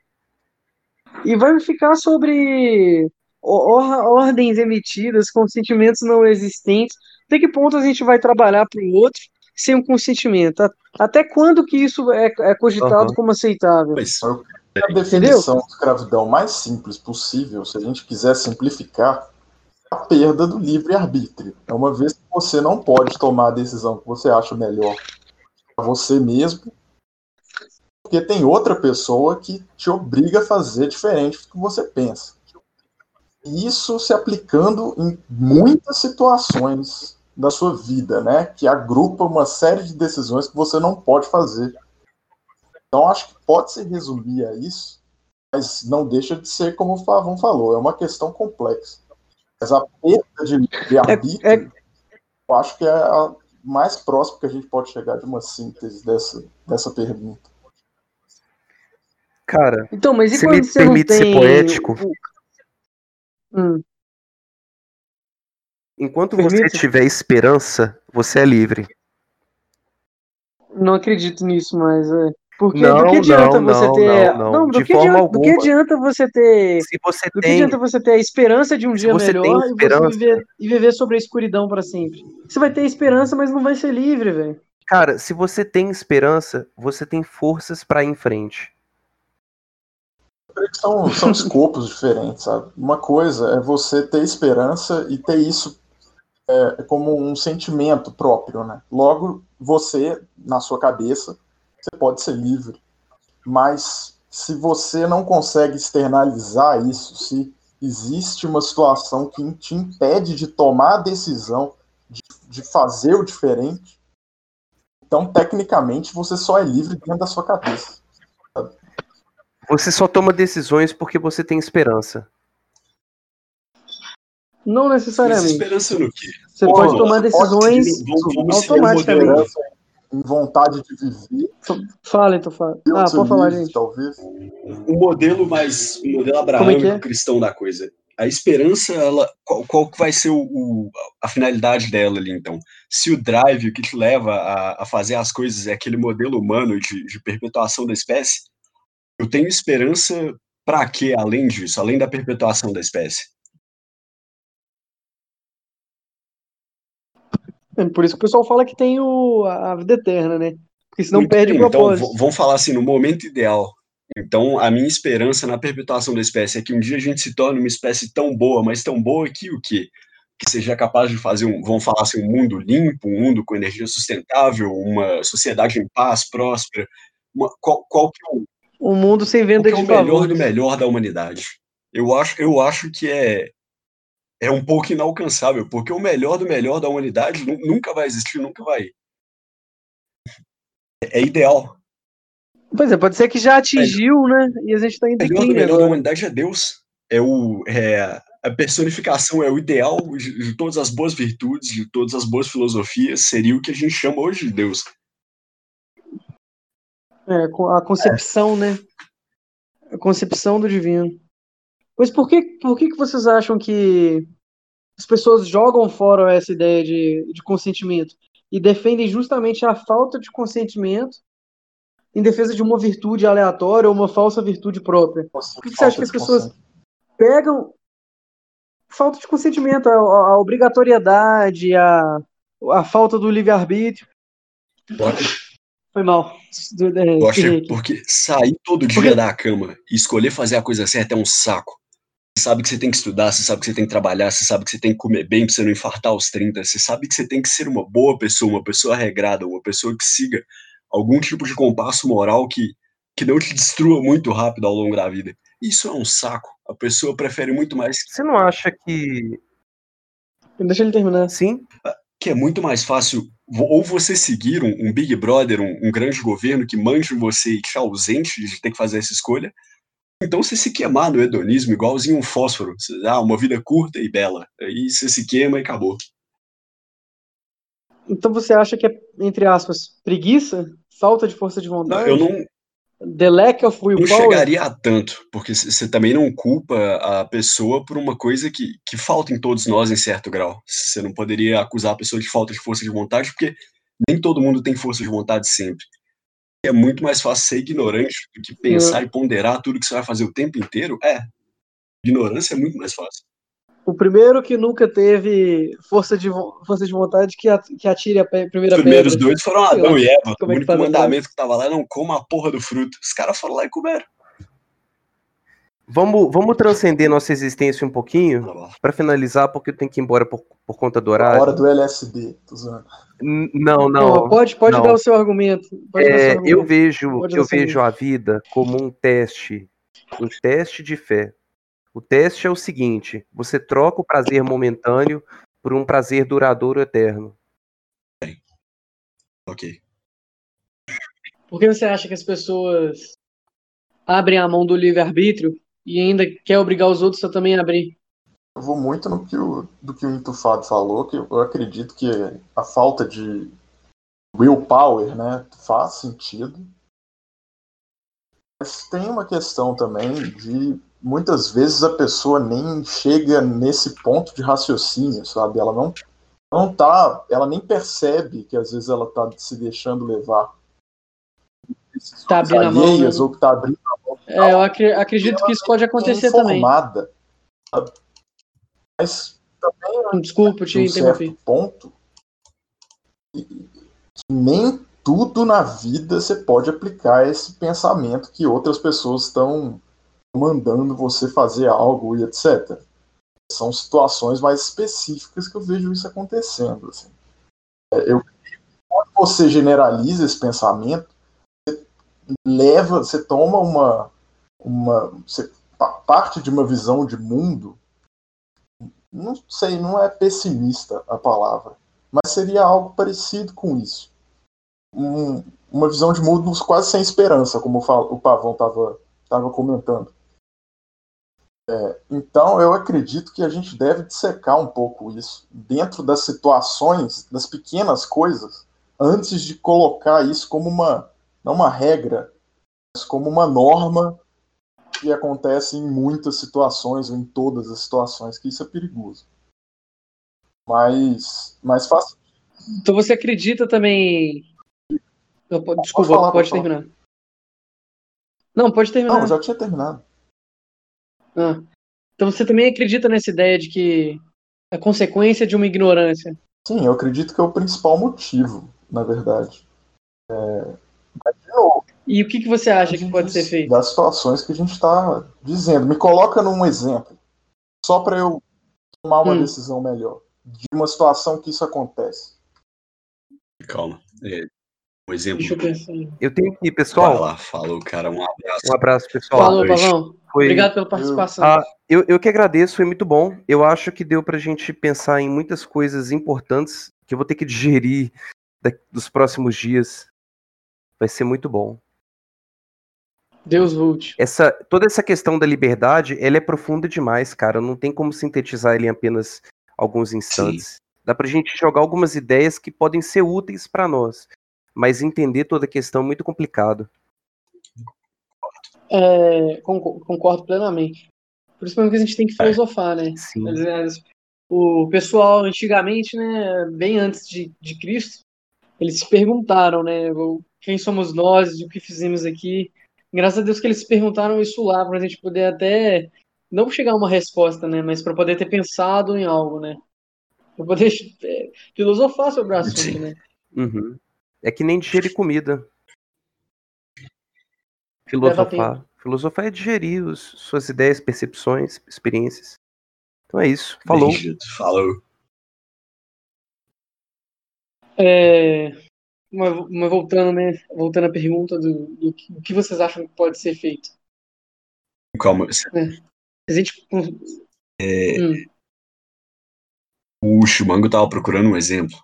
e vai ficar sobre or- ordens emitidas, consentimentos não existentes? Até que ponto a gente vai trabalhar para o outro sem um consentimento? A- Até quando que isso é, é cogitado Aham. como aceitável? Mas, A definição de escravidão mais simples possível, se a gente quiser simplificar, a perda do livre-arbítrio. É uma vez que você não pode tomar a decisão que você acha melhor para você mesmo, porque tem outra pessoa que te obriga a fazer diferente do que você pensa. Isso se aplicando em muitas situações da sua vida, né? Que agrupa uma série de decisões que você não pode fazer. Então, acho que pode se resumir a isso, mas não deixa de ser, como o Favão falou, é uma questão complexa. Mas a perda de livre-arbítrio, É- é- eu acho que é a mais próximo que a gente pode chegar de uma síntese dessa, dessa pergunta. Cara, Então, mas e Você quando me permite ser tem poético? o- Hum. Enquanto Permite? você tiver esperança, você é livre. Não acredito nisso, mas é. Porque Não, do que adianta não, você não, ter. não, não. do, De que forma adianta, do que adianta você ter. Se você Do que tem, adianta você ter a esperança de um dia você tem melhor e viver, e viver sobre a escuridão para sempre? Você vai ter esperança, mas não vai ser livre, velho. cara, se você tem esperança, você tem forças pra ir em frente. São, são escopos diferentes, sabe? Uma coisa é você ter esperança e ter isso é, como um sentimento próprio, né? Logo, você, na sua cabeça, você pode ser livre. Mas se você não consegue externalizar isso, se existe uma situação que te impede de tomar a decisão, de, de fazer o diferente, então, tecnicamente, você só é livre dentro da sua cabeça. Você só toma decisões porque você tem esperança. Não Mas necessariamente. esperança no quê? Você Pô, pode tomar pode decisões Vamos, vamos automaticamente. Em vontade de viver, Fala, então fala. Ah, pode falar, livre, gente. talvez. o modelo mais o modelo é abraâmico que é? cristão da coisa. A esperança, ela, qual, qual que vai ser o, o- a finalidade dela ali, então? Se o drive, o que te leva a, a fazer as coisas é aquele modelo humano de, de perpetuação da espécie, eu tenho esperança para quê, além disso, além da perpetuação da espécie? É por isso que o pessoal fala que tem o, a vida eterna, né? Porque senão Muito perde bem, o então, propósito. v- vamos falar assim, no momento ideal. Então, a minha esperança na perpetuação da espécie é que um dia a gente se torne uma espécie tão boa, mas tão boa que o quê? Que seja capaz de fazer um, vamos falar assim, um mundo limpo, um mundo com energia sustentável, uma sociedade em paz, próspera. Uma- qual, qual que é o, Um mundo sem venda é de o melhor do favores. melhor da humanidade? Eu acho, eu acho que é, é um pouco inalcançável, porque o melhor do melhor da humanidade nu- nunca vai existir, nunca vai. É ideal. Pois é, pode ser que já atingiu, né? E a gente tá em O melhor do melhor da humanidade é Deus. É, o, é a personificação, é o ideal de, todas as boas virtudes, de todas as boas filosofias, seria o que a gente chama hoje de Deus. É, a concepção, né? A concepção do divino. Mas por que, por que, que vocês acham que as pessoas jogam fora essa ideia de, de consentimento e defendem justamente a falta de consentimento em defesa de uma virtude aleatória ou uma falsa virtude própria? Por que você acha que as pessoas- Pegam falta de consentimento, a, a obrigatoriedade, a, a falta do livre-arbítrio. Foi mal. Eu que aqui. porque sair todo dia da cama e escolher fazer a coisa certa é um saco. Você sabe que você tem que estudar, você sabe que você tem que trabalhar, você sabe que você tem que comer bem pra você não infartar aos 30, você sabe que você tem que ser uma boa pessoa, uma pessoa regrada, uma pessoa que siga algum tipo de compasso moral que, que não te destrua muito rápido ao longo da vida. Isso é um saco. A pessoa prefere muito mais Você não acha que. Deixa ele terminar. Sim? que é muito mais fácil ou você seguir um, um Big Brother, um, um grande governo que mande você e te ausente de ter que fazer essa escolha, então você se queimar no hedonismo igualzinho um fósforo. Ah, uma vida curta e bela. Aí você se queima e acabou. Então você acha que é, entre aspas, preguiça? Falta de força de vontade? Eu não, The lack of não willpower? chegaria a tanto, porque você também não culpa a pessoa por uma coisa que, que falta em todos nós em certo grau. Você não poderia acusar a pessoa de falta de força de vontade, porque nem todo mundo tem força de vontade sempre. É muito mais fácil ser ignorante do que pensar e ponderar tudo que você vai fazer o tempo inteiro. É, ignorância é muito mais fácil. O primeiro que nunca teve força de, força de vontade que, que atire a primeira Os primeiros pedra. dois foram Adão e Eva. O é que único a mandamento que tava lá é não coma a porra do fruto. Os caras foram lá e comeram. Vamos, vamos transcender nossa existência um pouquinho Tá. Pra finalizar, porque eu tenho que ir embora por, por conta do A horário. hora do LSD, tô zoando. Não, Não, não. pode pode não. dar o seu argumento. Pode dar o seu É, argumento. eu vejo, Pode eu vejo a vida como um teste, um teste de fé. O teste é o seguinte: você troca o prazer momentâneo por um prazer duradouro eterno. Ok. Por que você acha que as pessoas abrem a mão do livre-arbítrio e ainda quer obrigar os outros a também abrir? Eu vou muito no que o, do que o Intufado falou, que eu acredito que a falta de willpower, né, faz sentido. Mas tem uma questão também de muitas vezes a pessoa nem chega nesse ponto de raciocínio, sabe? Ela não não tá, ela nem percebe que às vezes ela tá se deixando levar. Tá abrindo a mão, né? Ou que tá abrindo a mão. É, eu acre- acredito que isso pode acontecer também. informada? Mas também Desculpa, eu te um interrompi. certo ponto nem tudo na vida você pode aplicar esse pensamento que outras pessoas estão mandando você fazer algo e etc. São situações mais específicas que eu vejo isso acontecendo. assim. É, Eu, quando você generaliza esse pensamento, leva, você toma uma, uma você pa- parte de uma visão de mundo não sei, não é pessimista a palavra, mas seria algo parecido com isso. Um- uma visão de mundo quase sem esperança, como o Pavão estava tava comentando. É, então, eu acredito que a gente deve dissecar um pouco isso dentro das situações, das pequenas coisas, antes de colocar isso como uma, não uma regra, mas como uma norma que acontece em muitas situações, ou em todas as situações, que isso é perigoso. Mas, mas faz Então você acredita também. Desculpa, falar, pode pode falar. terminar. Não, pode terminar. Não, já tinha terminado. Ah. Então você também acredita nessa ideia de que é consequência de uma ignorância? Sim, eu acredito que é o principal motivo, na verdade. É, E o que, que você acha que pode ser feito? das situações que a gente está dizendo. Me coloca num exemplo, só para eu tomar uma Hum. decisão melhor, de uma situação que isso acontece. Calma. É, um exemplo. Deixa eu pensar. Eu tenho aqui, Vai pessoal. lá, falou, cara. Um abraço. Um abraço, pessoal. Falou. Pavão. Foi- Obrigado pela participação. Ah, eu, eu que agradeço, foi muito bom. Eu acho que deu pra gente pensar em muitas coisas importantes que eu vou ter que digerir dos próximos dias. Vai ser muito bom. Deus volte. Essa, toda essa questão da liberdade, ela é profunda demais, cara. Não tem como sintetizar ele em apenas alguns instantes. Dá pra gente jogar algumas ideias que podem ser úteis pra nós, mas entender toda a questão é muito complicado. É, concor- concordo plenamente. Principalmente que a gente tem que filosofar, né? Sim. O pessoal antigamente, né, bem antes de, de Cristo, eles se perguntaram, né, o- quem somos nós, o que fizemos aqui. Graças a Deus que eles se perguntaram isso lá, para a gente poder até não chegar a uma resposta, né, mas para poder ter pensado em algo, né, para poder é, filosofar sobre o assunto, Sim. né. Uhum. É que nem digerir comida. Filosofar. Filosofar é digerir os- suas ideias, percepções, experiências. Então é isso. Falou. Falou. É, mas, mas voltando, né, voltando à pergunta do, do que, o que vocês acham que pode ser feito? Calma. você- A gente, É, Hum. O Chumango tava procurando um exemplo.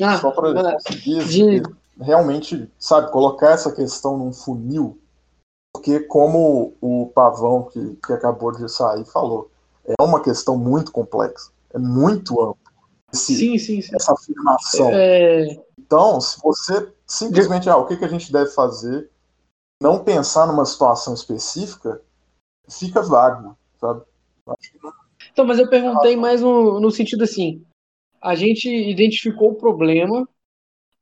Ah, Só para mas- conseguir de- realmente, sabe, colocar essa questão num funil, porque como o Pavão que, que acabou de sair falou, é uma questão muito complexa, é muito amplo esse- sim, sim, sim. essa afirmação. É, Então, se você simplesmente, ah, o que, que a gente deve fazer, não pensar numa situação específica, fica vago, sabe? Então, mas eu perguntei mais no, no sentido assim: a gente identificou o problema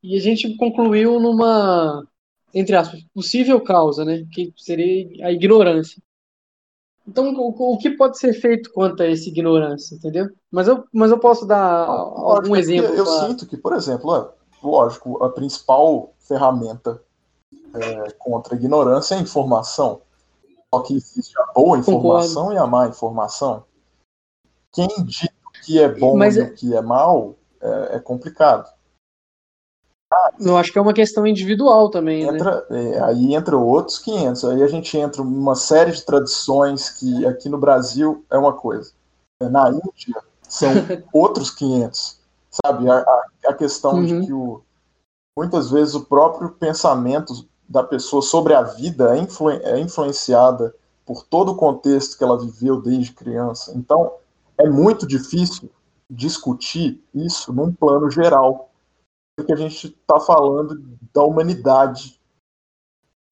e a gente concluiu numa, entre aspas, possível causa, né? Que seria a ignorância. Então, o, o que pode ser feito quanto a essa ignorância, entendeu? Mas eu, mas eu posso dar Lógico, algum é exemplo. Eu sinto que, por exemplo, é, lógico, a principal ferramenta é, contra a ignorância é a informação. Só que existe a boa informação e a má informação. Quem diz o que é bom Mas e o que é mal é, é complicado. Eu acho que é uma questão individual também, né? Entra, é, aí entra outros 500. Aí a gente entra numa série de tradições que aqui no Brasil é uma coisa. É, Na Índia são outros 500. Sabe? A, a, a questão Uhum. de que o, muitas vezes o próprio pensamento da pessoa sobre a vida é, influ, é influenciada por todo o contexto que ela viveu desde criança. Então, é muito difícil discutir isso num plano geral porque a gente está falando da humanidade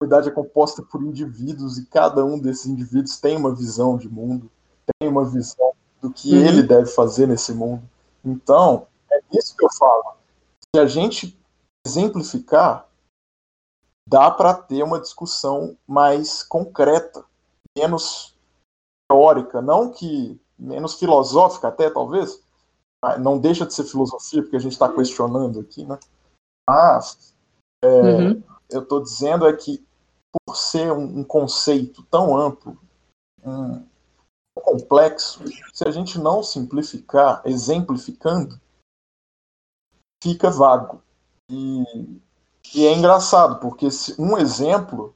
humanidade é composta por indivíduos e cada um desses indivíduos tem uma visão de mundo, tem uma visão do que Uhum. ele deve fazer nesse mundo. Então, é isso que eu falo. Se a gente exemplificar, dá para ter uma discussão mais concreta, menos teórica, não que menos filosófica até talvez, não deixa de ser filosofia porque a gente está questionando aqui, né? Mas Uhum. eu estou dizendo é que por ser um, um conceito tão amplo, um, complexo, se a gente não simplificar, exemplificando, fica vago. E, e é engraçado, porque se um exemplo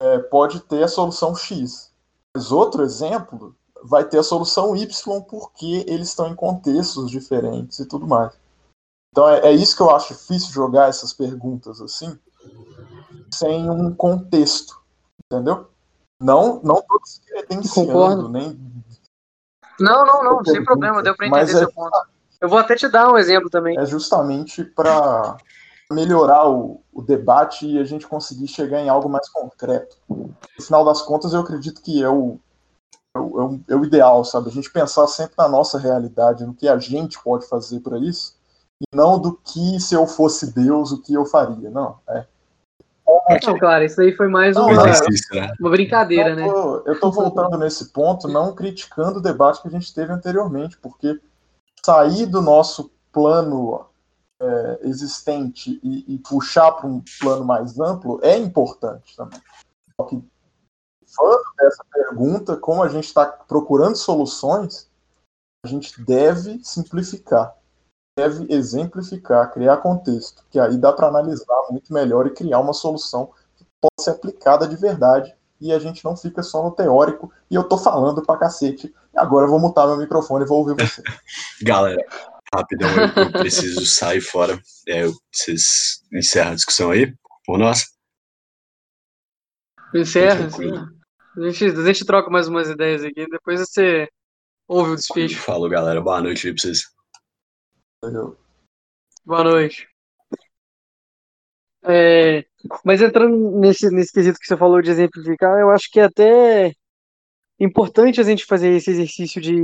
é, pode ter a solução X, mas outro exemplo vai ter a solução Y porque eles estão em contextos diferentes e tudo mais. Então é, é isso que eu acho difícil jogar essas perguntas assim, sem um contexto, entendeu? Não, não tô descredenciando, nem Não, não, não, sem pergunta. problema, deu pra entender é- seu ponto. Eu vou até te dar um exemplo também. é justamente para melhorar o, o debate e a gente conseguir chegar em algo mais concreto. No final das contas, eu acredito que é o, é o, é o- é o ideal, sabe? A gente pensar sempre na nossa realidade, no que a gente pode fazer para isso, e não do que se eu fosse Deus, o que eu faria. Não, é. Não, claro, isso aí foi mais Não, Um uma, é. né? uma brincadeira, né? Eu tô, eu tô voltando nesse ponto, não criticando o debate que a gente teve anteriormente, porque sair do nosso plano é, existente e, e puxar para um plano mais amplo é importante também. Só que, falando dessa pergunta, como a gente está procurando soluções, a gente deve simplificar, deve exemplificar, criar contexto, que aí dá para analisar muito melhor e criar uma solução que possa ser aplicada de verdade e a gente não fica só no teórico e eu tô falando pra cacete. Agora eu vou mutar meu microfone e vou ouvir você. Galera, rapidão, eu, eu preciso sair fora. É, eu- vocês encerram a discussão aí por nós? Encerra, encerra. A gente, a gente troca mais umas ideias aqui, depois você ouve o desfecho. Falou, galera. Boa noite aí pra vocês. Boa noite. É, mas entrando nesse, nesse quesito que você falou de exemplificar, eu acho que é até importante a gente fazer esse exercício de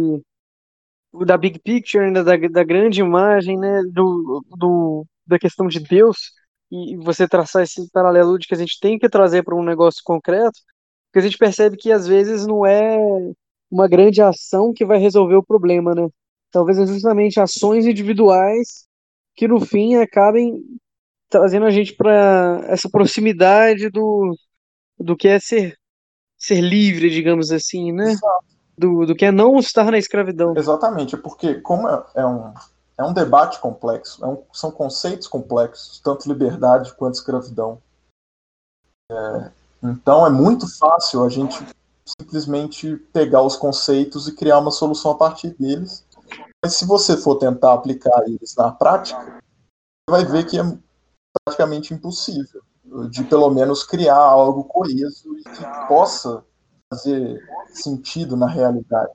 da big picture, né, da, da grande imagem, né, do, do, da questão de Deus, e você traçar esse paralelo de que a gente tem que trazer para um negócio concreto, porque a gente percebe que às vezes não é uma grande ação que vai resolver o problema, né? Talvez é justamente ações individuais que no fim acabem trazendo a gente para essa proximidade do, do que é ser, ser livre, digamos assim, né? Do, do que é não estar na escravidão. Exatamente, porque como é, é um, é um debate complexo, é um- são conceitos complexos, tanto liberdade quanto escravidão. É, então é muito fácil a gente simplesmente pegar os conceitos e criar uma solução a partir deles. Mas se você for tentar aplicar eles na prática, você vai ver que é praticamente impossível de pelo menos criar algo coeso e que possa fazer sentido na realidade.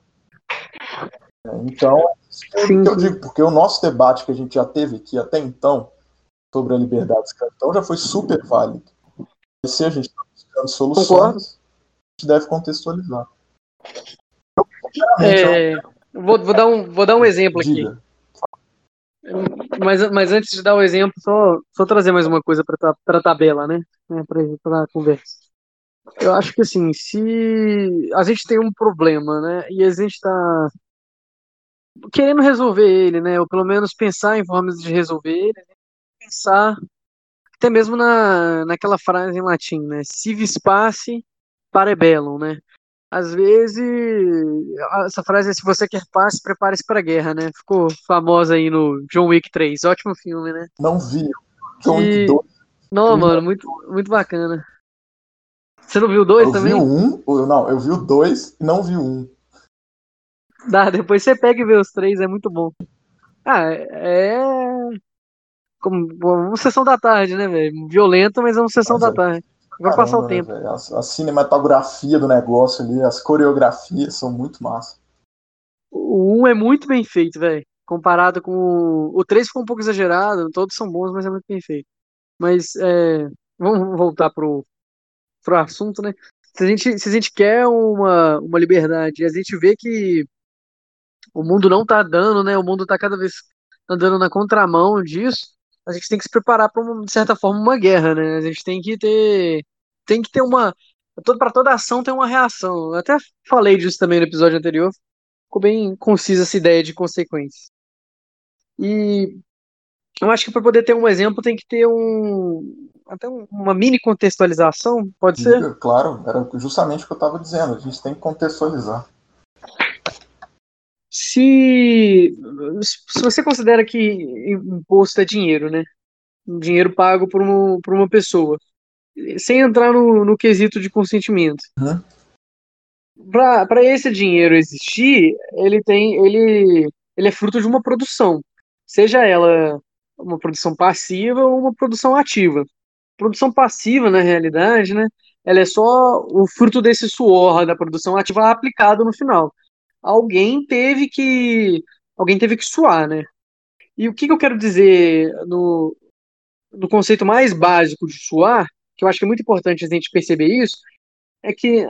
É, Então, é isso que eu- digo, porque o nosso debate que a gente já teve aqui até então sobre a liberdade e escravidão já foi super válido. E se a gente está buscando soluções, Concordo. a gente deve contextualizar. Eu, sinceramente, É, vou, vou, dar um, vou dar um exemplo aqui. diga. Mas, mas antes de dar o exemplo, só, só trazer mais uma coisa para a tabela, né? Para a conversa. Eu acho que assim, se a gente tem um problema, né? E a gente está querendo resolver ele, né? Ou pelo menos pensar em formas de resolver ele, né, pensar até mesmo na, naquela frase em latim, né? Si vis pace, pare bellum, né? Às vezes, essa frase é se você quer paz, prepare-se para a guerra, né? Ficou famosa aí no John Wick 3, ótimo filme, né? Não vi. John Wick E- 2. Não, mano, muito, muito bacana. Você não viu o dois Eu também? vi o um, não, eu vi o dois e não vi o um. Dá, depois você pega e vê os três, é muito bom. Ah, é. Como uma sessão da tarde, né, velho? Violento, mas é uma sessão Mas da é. tarde. Vai passar o Caramba, né, tempo. a, a cinematografia do negócio ali, as coreografias são muito massa. O 1 é muito bem feito, velho. Comparado com o. O 3 ficou um pouco exagerado, todos são bons, mas é muito bem feito. Mas é, vamos voltar pro, outro assunto, né? Se a gente, se a gente quer uma, uma liberdade a gente vê que o mundo não tá dando, né? O mundo tá cada vez andando na contramão disso, a gente tem que se preparar para, de certa forma, uma guerra, né? A gente tem que ter. Tem que ter uma. Para toda ação tem uma reação. Eu até falei disso também no episódio anterior. Ficou bem concisa essa ideia de consequências. E eu acho que para poder ter um exemplo tem que ter um até uma mini contextualização, pode ser? Claro, era justamente o que eu estava dizendo. A gente tem que contextualizar. Se, se você considera que imposto é dinheiro, né? Dinheiro pago por uma, por uma pessoa, sem entrar no, no quesito de consentimento. Uhum. Para esse dinheiro existir, ele tem ele, ele é fruto de uma produção, seja ela uma produção passiva ou uma produção ativa. Produção passiva, na realidade, né? Ela é só o fruto desse suor da produção ativa aplicado no final alguém teve que alguém teve que suar, né? E o que, que eu quero dizer no, no conceito mais básico de suar, que eu acho que é muito importante a gente perceber isso, é que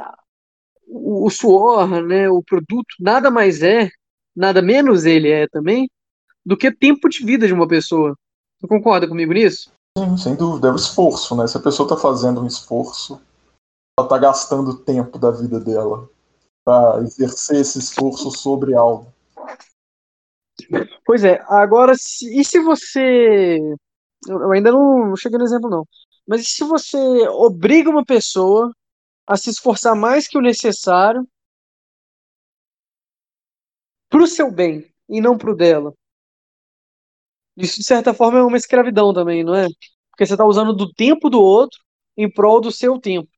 o, o suor, né, o produto, nada mais é, nada menos ele é também, do que tempo de vida de uma pessoa. Você concorda comigo nisso? Sim, sem dúvida. É o esforço, né? Se a pessoa está fazendo um esforço, ela está gastando tempo da vida dela para exercer esse esforço sobre algo. Pois é, agora, se, e se você. Eu ainda não cheguei no exemplo, não. Mas e se você obriga uma pessoa a se esforçar mais que o necessário pro seu bem e não pro dela? Isso, de certa forma, é uma escravidão também, não é? Porque você está usando do tempo do outro em prol do seu tempo.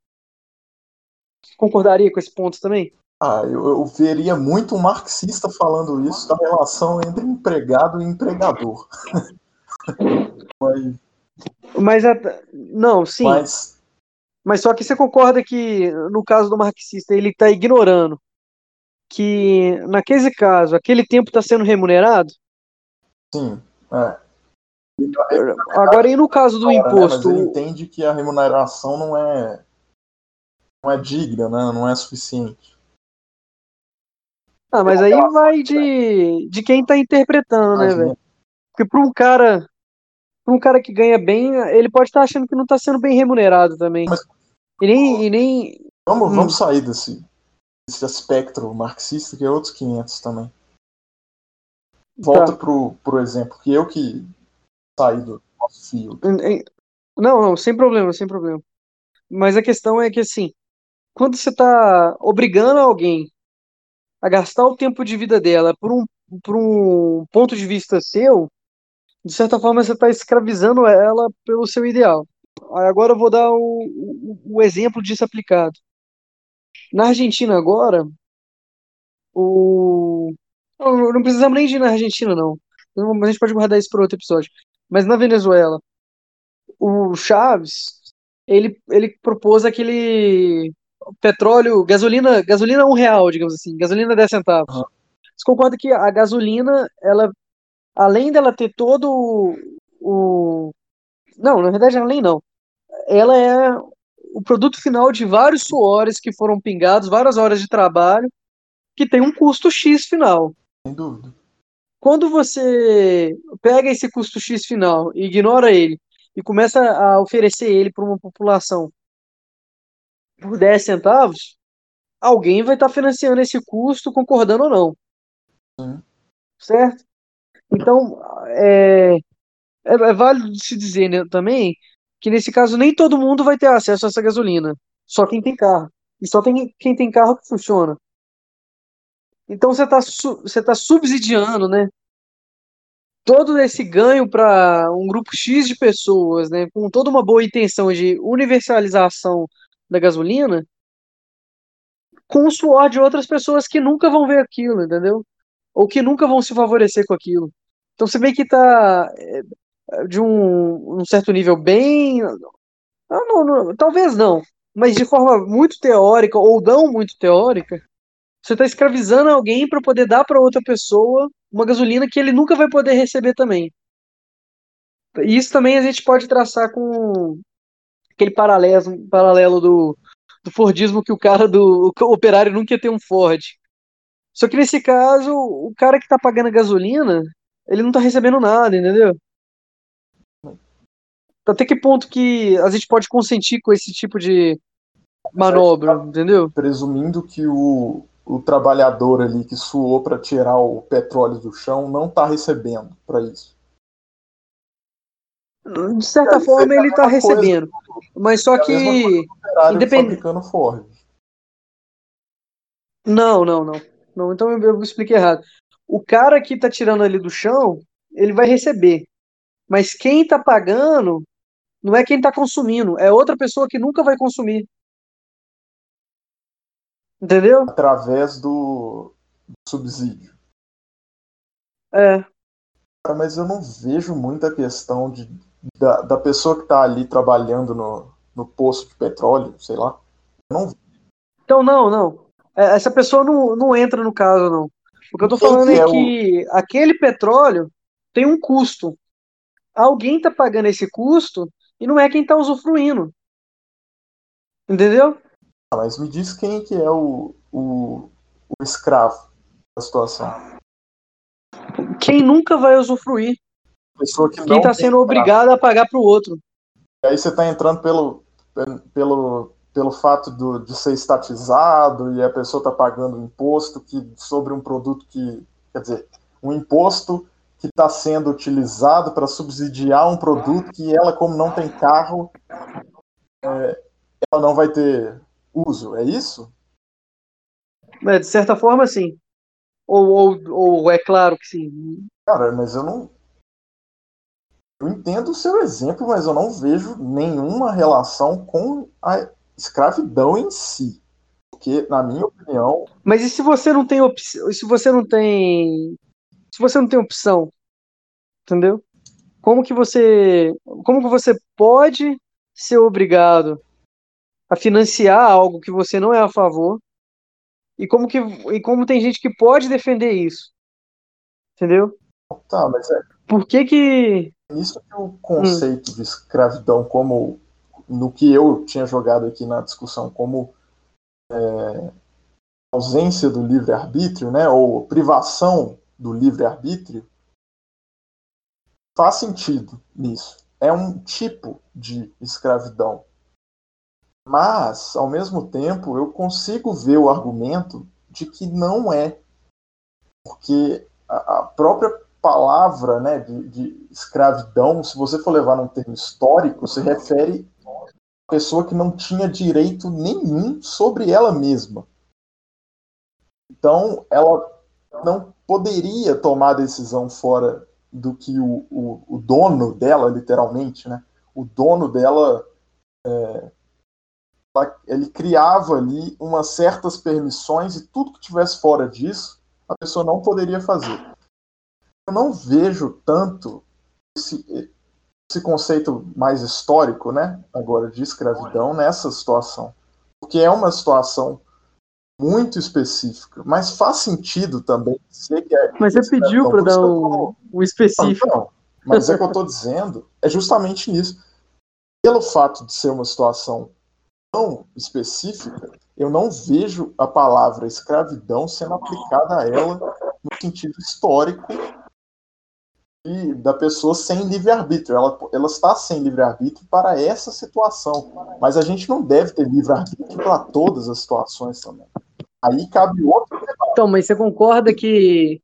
Concordaria com esse ponto também? Ah, eu, eu, veria muito um marxista falando isso da relação entre empregado e empregador. mas, mas não, sim. Mas, mas só que você concorda que no caso do marxista ele está ignorando que naquele caso aquele tempo está sendo remunerado? Sim, é. Agora e no caso do imposto? Né? Mas ele entende que a remuneração não é não é digna, né? não é suficiente. Ah, mas aí vai de, de quem tá interpretando, né, velho? Porque pra um cara. Pra um cara que ganha bem, ele pode estar tá achando que não tá sendo bem remunerado também. Mas, e nem. E nem... Vamos, hum. vamos sair desse, desse espectro marxista, que é outros 500 também. Volta tá. pro, pro exemplo, que eu que saí do nosso fio. Não, não, sem problema, sem problema. Mas a questão é que, assim, quando você tá obrigando alguém a gastar o tempo de vida dela por um, por um ponto de vista seu, de certa forma você está escravizando ela pelo seu ideal. Agora eu vou dar o, o, o exemplo disso aplicado. Na Argentina agora, o não, não precisamos nem de ir na Argentina, não. A gente pode guardar isso para outro episódio. Mas na Venezuela, o Chaves, ele, ele propôs aquele petróleo, gasolina, gasolina um real, digamos assim, gasolina 10 centavos. Uhum. Você concorda que a gasolina, ela, além dela ter todo o, não, na verdade além não, ela é o produto final de vários suores que foram pingados, várias horas de trabalho, que tem um custo X final. Sem dúvida. Quando você pega esse custo X final e ignora ele e começa a oferecer ele para uma população por 10 centavos, alguém vai estar tá financiando esse custo, concordando ou não. Uhum. Certo? Então, é, é, é, válido se dizer né, também que nesse caso nem todo mundo vai ter acesso a essa gasolina. Só quem tem carro. E só tem quem tem carro que funciona. Então você está você tá subsidiando, né? Todo esse ganho para um grupo X de pessoas, né? Com toda uma boa intenção de universalização da gasolina com o suor de outras pessoas que nunca vão ver aquilo, entendeu? Ou que nunca vão se favorecer com aquilo. Então você vê que tá é, de um, um certo nível bem. Não, não, não, talvez não, mas de forma muito teórica ou não muito teórica, você está escravizando alguém para poder dar para outra pessoa uma gasolina que ele nunca vai poder receber também. Isso também a gente pode traçar com aquele paralelo, paralelo do, do Fordismo que o cara do o operário nunca ia ter um Ford. Só que nesse caso, o cara que tá pagando a gasolina, ele não tá recebendo nada, entendeu? Até que ponto que a gente pode consentir com esse tipo de manobra, entendeu? Presumindo que o, o trabalhador ali que suou para tirar o petróleo do chão não tá recebendo para isso. De certa forma, ele tá recebendo. Mas só É que. mesma coisa do operário independ- fabricando Ford. Não, não, não. Não, então eu, eu expliquei errado. O cara que tá tirando ali do chão, ele vai receber. Mas quem tá pagando não é quem tá consumindo, é outra pessoa que nunca vai consumir. Entendeu? através do, do subsídio. É. Cara, mas eu não vejo muita questão de, da, da pessoa que está ali trabalhando no, no poço de petróleo, sei lá. Não Então, não, não. É, Essa pessoa não, não entra no caso, não. O que eu tô Quem falando é é o- que aquele petróleo tem um custo. Alguém tá pagando esse custo e não é quem tá usufruindo. Entendeu? Ah, mas me diz quem que é o, o, o escravo da situação. Quem nunca vai usufruir. Pessoa que Quem tá tem sendo obrigado a pagar pro outro. E aí você está entrando pelo, pelo, pelo fato do, de ser estatizado e a pessoa está pagando um imposto que, sobre um produto que. Quer dizer, um imposto que está sendo utilizado para subsidiar um produto que ela, como não tem carro, é, ela não vai ter uso. É isso? É, de certa forma, sim. Ou, ou, ou é claro que sim. Cara, mas eu não. Eu entendo o seu exemplo, mas eu não vejo nenhuma relação com a escravidão em si. Porque, na minha opinião, Mas e se você não tem opção? Se você não tem. Se você não tem opção, entendeu? Como que você. Como que você pode ser obrigado a financiar algo que você não é a favor? E como que. E como tem gente que pode defender isso? Entendeu? tá, mas é Por que que. Isso que o conceito de escravidão, como no que eu tinha jogado aqui na discussão, como é, ausência do livre-arbítrio, né, ou privação do livre-arbítrio, faz sentido nisso. É um tipo de escravidão. Mas, ao mesmo tempo, eu consigo ver o argumento de que não é. Porque a própria palavra né, de, de escravidão, se você for levar num termo histórico, se refere a pessoa que não tinha direito nenhum sobre ela mesma. Então, ela não poderia tomar decisão fora do que o, o, o dono dela, literalmente, né? O dono dela, é, ele criava ali umas certas permissões e tudo que tivesse fora disso, a pessoa não poderia fazer. Eu não vejo tanto esse, esse conceito mais histórico, né? Agora de escravidão nessa situação, porque é uma situação muito específica, mas faz sentido também dizer que é Mas você pediu para dar um, um específico. Não, mas é que eu estou dizendo é justamente nisso. Pelo fato de ser uma situação tão específica, eu não vejo a palavra escravidão sendo aplicada a ela no sentido histórico da pessoa sem livre-arbítrio. Ela, ela está sem livre-arbítrio para essa situação. Mas a gente não deve ter livre-arbítrio para todas as situações também. Aí cabe outro Então, mas você concorda que.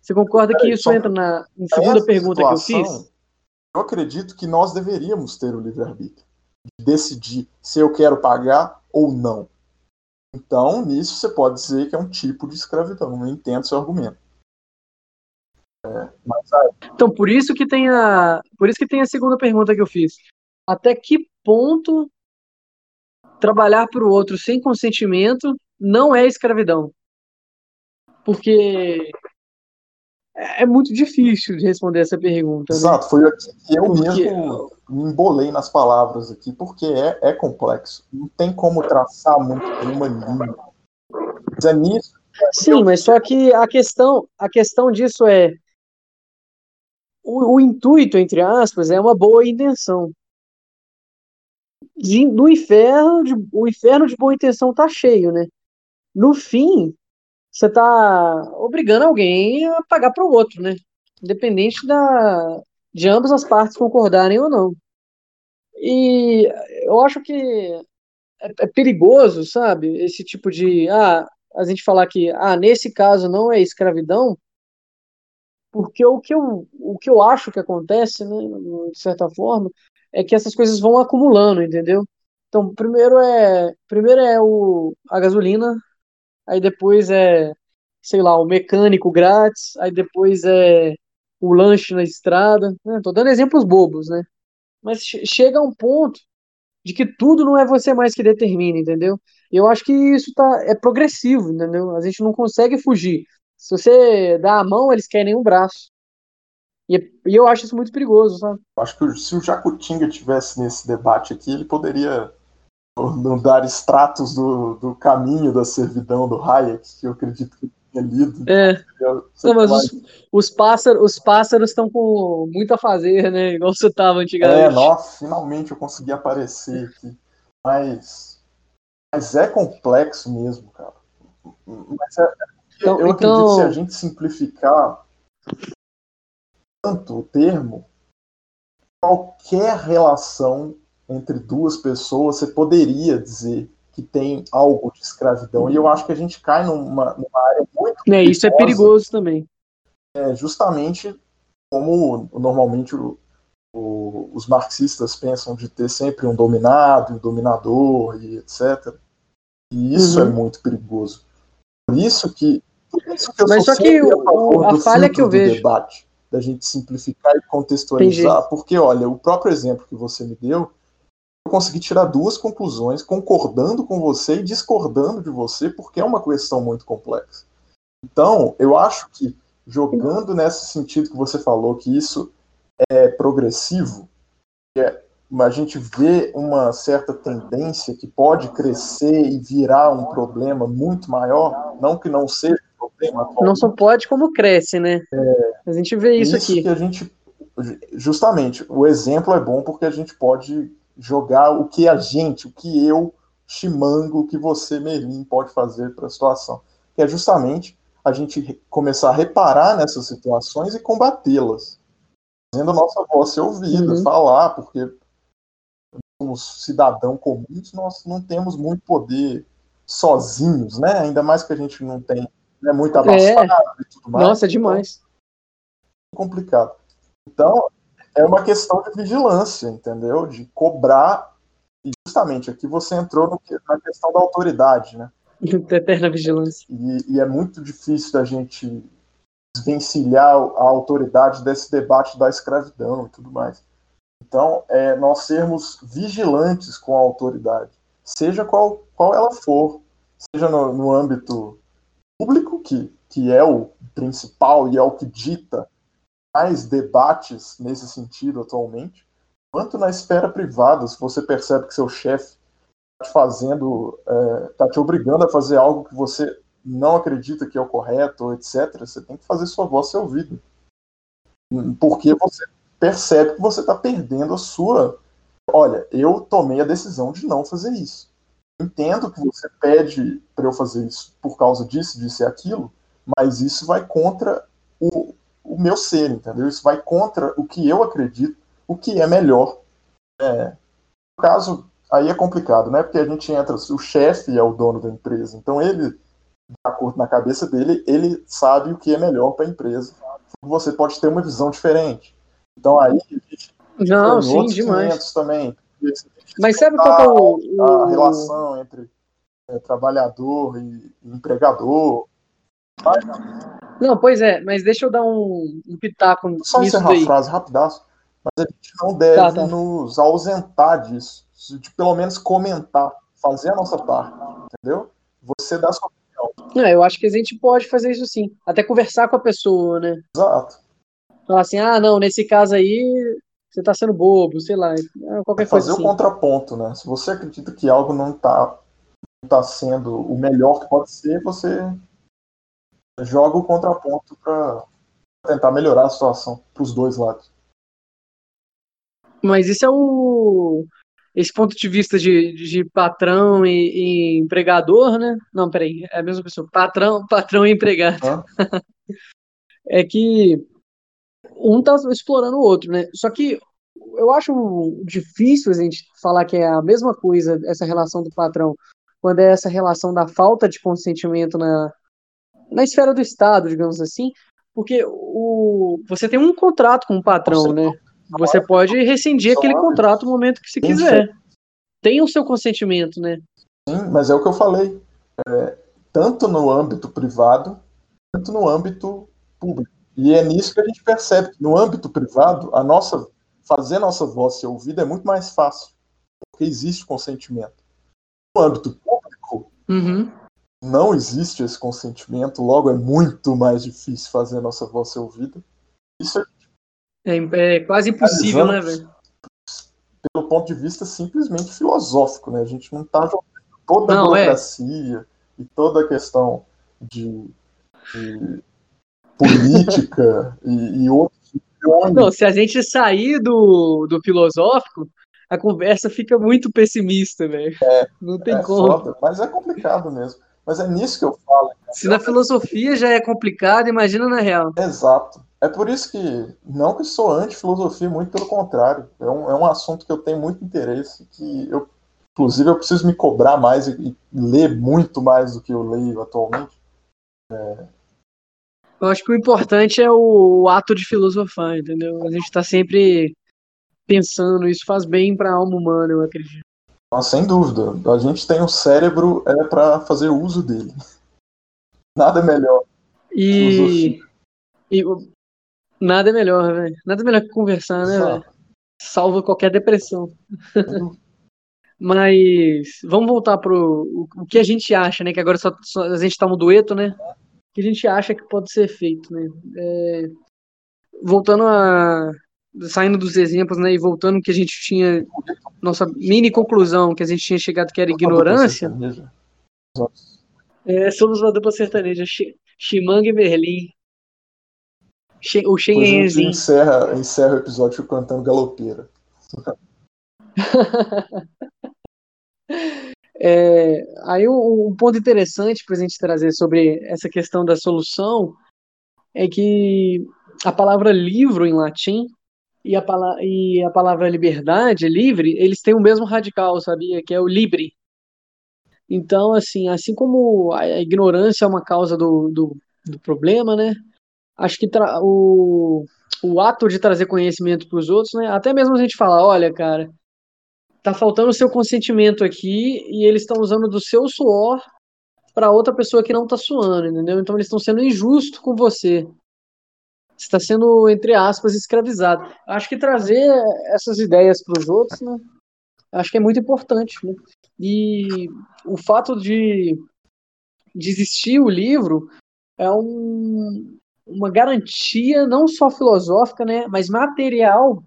Você concorda que isso entra na segunda pergunta que eu situação, fiz? Eu acredito que nós deveríamos ter o livre-arbítrio de decidir se eu quero pagar ou não. Então, nisso você pode dizer que é um tipo de escravidão. Não entendo seu argumento. É, mas Então, por isso que tem a, por isso que tem a segunda pergunta que eu fiz. Até que ponto trabalhar para o outro sem consentimento não é escravidão? Porque é é muito difícil de responder essa pergunta, né? exato, foi aqui que eu Porque- mesmo me embolei nas palavras aqui, porque é, é complexo. Não tem como traçar muito uma linha. Mas é nisso Sim, mas só que a questão, a questão disso é o, o intuito, entre aspas, é uma boa intenção. de, do inferno, de, o inferno de boa intenção tá cheio, né? No fim, você tá obrigando alguém a pagar para o outro, né? Independente da, de ambas as partes concordarem ou não. E eu acho que é, é perigoso, sabe? Esse tipo de. Ah, a gente falar que ah, nesse caso não é escravidão, porque o que eu, o que eu acho que acontece, né, de certa forma, é que essas coisas vão acumulando, entendeu? Então, primeiro é, primeiro é o, a gasolina, aí depois é, sei lá, o mecânico grátis, aí depois é o lanche na estrada, né? Tô dando exemplos bobos, né? Mas chega a um ponto de que tudo não é você mais que determina, entendeu? Eu acho que isso tá, é progressivo, entendeu? A gente não consegue fugir. Se você dá a mão, eles querem um braço. E, e, eu acho isso muito perigoso, sabe? Acho que se o Jacutinga tivesse nesse debate aqui, ele poderia não dar extratos do, do caminho da servidão do Hayek, que eu acredito que tinha lido. É. Não, mas os, os, pássaros os pássaros estão com muito a fazer, né? Igual você estava antigamente. É, nossa, finalmente eu consegui aparecer aqui. Mas, mas é complexo mesmo, cara. Mas é, então, eu acredito que se a então gente simplificar tanto o termo, qualquer relação entre duas pessoas, você poderia dizer que tem algo de escravidão. E eu acho que a gente cai numa, numa área muito. É, isso é perigoso também. É, justamente como normalmente o, o, os marxistas pensam de ter sempre um dominado, um dominador e etc. E isso é uhum. é muito perigoso. Por isso que, por isso que eu Mas sou só que o, a falha que eu vejo debate, da gente simplificar e contextualizar, Entendi. porque olha, o próprio exemplo que você me deu eu consegui tirar duas conclusões, concordando com você e discordando de você, porque é uma questão muito complexa. Então, eu acho que jogando nesse sentido que você falou, que isso é progressivo, é, a gente vê uma certa tendência que pode crescer e virar um problema muito maior, não que não seja um problema. Não só pode como cresce, né? É, a gente vê isso, isso aqui. Que a gente, justamente, o exemplo é bom porque a gente pode jogar o que a gente, o que eu, Chimango, o que você, Merlin, pode fazer para a situação. Que é justamente a gente começar a reparar nessas situações e combatê-las. Fazendo a nossa voz ser ouvida, uhum. falar, porque como cidadão comuns, nós não temos muito poder sozinhos, né? Ainda mais que a gente não tem né, muito abastado é. e tudo mais. Nossa, é demais. Então, complicado. Então, é uma questão de vigilância, entendeu? De cobrar. E justamente aqui você entrou no, na questão da autoridade, né? Eterna vigilância. E, e, é muito difícil da gente desvencilhar a autoridade desse debate da escravidão e tudo mais. Então, é nós sermos vigilantes com a autoridade, seja qual, qual ela for, seja no, no âmbito público, que, que é o principal e é o que dita mais debates nesse sentido atualmente, quanto na esfera privada, se você percebe que seu chefe está te fazendo, está é, te obrigando a fazer algo que você não acredita que é o correto, etc., você tem que fazer sua voz ser ouvida. Porque você percebe que você está perdendo a sua. Olha, eu tomei a decisão de não fazer isso. Entendo que você pede para eu fazer isso por causa disso, disso e aquilo, mas isso vai contra o, o meu ser, entendeu? Isso vai contra o que eu acredito, o que é melhor. É, no caso, aí é complicado, né? Porque a gente entra, o chefe é o dono da empresa, então ele, de acordo na cabeça dele, ele sabe o que é melhor para a empresa. Você pode ter uma visão diferente. Então aí não, sim, demais. também. Mas sabe qual é o, a relação entre é, trabalhador e empregador? Mas, não, pois é, mas deixa eu dar um, um pitaco Só nisso encerrar daí. a frase rapidaço, mas a gente não deve tá, tá. nos ausentar disso, de pelo menos comentar, fazer a nossa parte, entendeu? Você dá a sua opinião. Não, eu acho que a gente pode fazer isso sim, até conversar com a pessoa, né? Exato. Falar assim, ah, não, nesse caso aí você tá sendo bobo, sei lá, qualquer fazer coisa Fazer o assim. contraponto, né? Se você acredita que algo não tá, não tá sendo o melhor que pode ser, você joga o contraponto para tentar melhorar a situação para os dois lados. Mas isso é o esse ponto de vista de, de patrão e, e, empregador, né? Não, peraí, é a mesma pessoa. Patrão, patrão e empregado. Hã? é que um tá explorando o outro, né? Só que eu acho difícil a gente falar que é a mesma coisa essa relação do patrão, quando é essa relação da falta de consentimento na, na esfera do Estado, digamos assim, porque o, você tem um contrato com o patrão, né? Você pode rescindir aquele contrato no momento que se quiser. Tem o seu consentimento, né? Sim, mas é o que eu falei. É, tanto no âmbito privado, quanto no âmbito público. E é nisso que a gente percebe que no âmbito privado, a nossa fazer nossa voz ser ouvida é muito mais fácil, porque existe consentimento. No âmbito público, uhum. não existe esse consentimento, logo é muito mais difícil fazer nossa voz ser ouvida. Isso é, é, é quase impossível, né, velho? Pelo ponto de vista simplesmente filosófico, né? A gente não está jogando toda a não, é. burocracia é. e toda a questão de, de política e, e outros. Não, se a gente sair do, do filosófico, a conversa fica muito pessimista, velho. É, não tem é como. Foda, mas é complicado mesmo. Mas é nisso que eu falo. Se na filosofia já é complicado, imagina na real. Exato. É por isso que, não que sou anti-filosofia, muito pelo contrário. É um, é um assunto que eu tenho muito interesse, que eu, inclusive, eu preciso me cobrar mais e, e ler muito mais do que eu leio atualmente. É, eu acho que o importante é o ato de filosofar, entendeu? A gente está sempre pensando, isso faz bem para a alma humana, eu acredito. Ah, sem dúvida. A gente tem um cérebro é para fazer uso dele. Nada é melhor. E, e nada é melhor, velho. Nada é melhor que conversar, né, velho? Salva qualquer depressão. Mas vamos voltar pro o, o, que a gente acha, né? Que agora só, só a gente tá no dueto, né? Que a gente acha que pode ser feito, né? É, voltando a saindo dos exemplos, né, e voltando que a gente tinha nossa mini conclusão que a gente tinha chegado que era ignorância. É, somos uma dupla sertaneja, Chimanga e Merlin. O Xenhenzinho. Encerra, encerra o episódio cantando galopeira. É, aí um, um, ponto interessante para a gente trazer sobre essa questão da solução é que a palavra livro em latim e a, e a palavra liberdade, livre, eles têm o mesmo radical, sabia? Que é o libre. Então, assim, assim como a ignorância é uma causa do, do, do problema, né? Acho que o, o ato de trazer conhecimento para os outros, né? Até mesmo a gente falar, olha, cara, tá faltando o seu consentimento aqui e eles estão usando do seu suor para outra pessoa que não tá suando, entendeu? Então eles estão sendo injustos com você. Você está sendo, entre aspas, escravizado. Acho que trazer essas ideias para os outros, né? Acho que é muito importante. Né? E o fato de, de existir o livro é um, uma garantia não só filosófica, né, mas material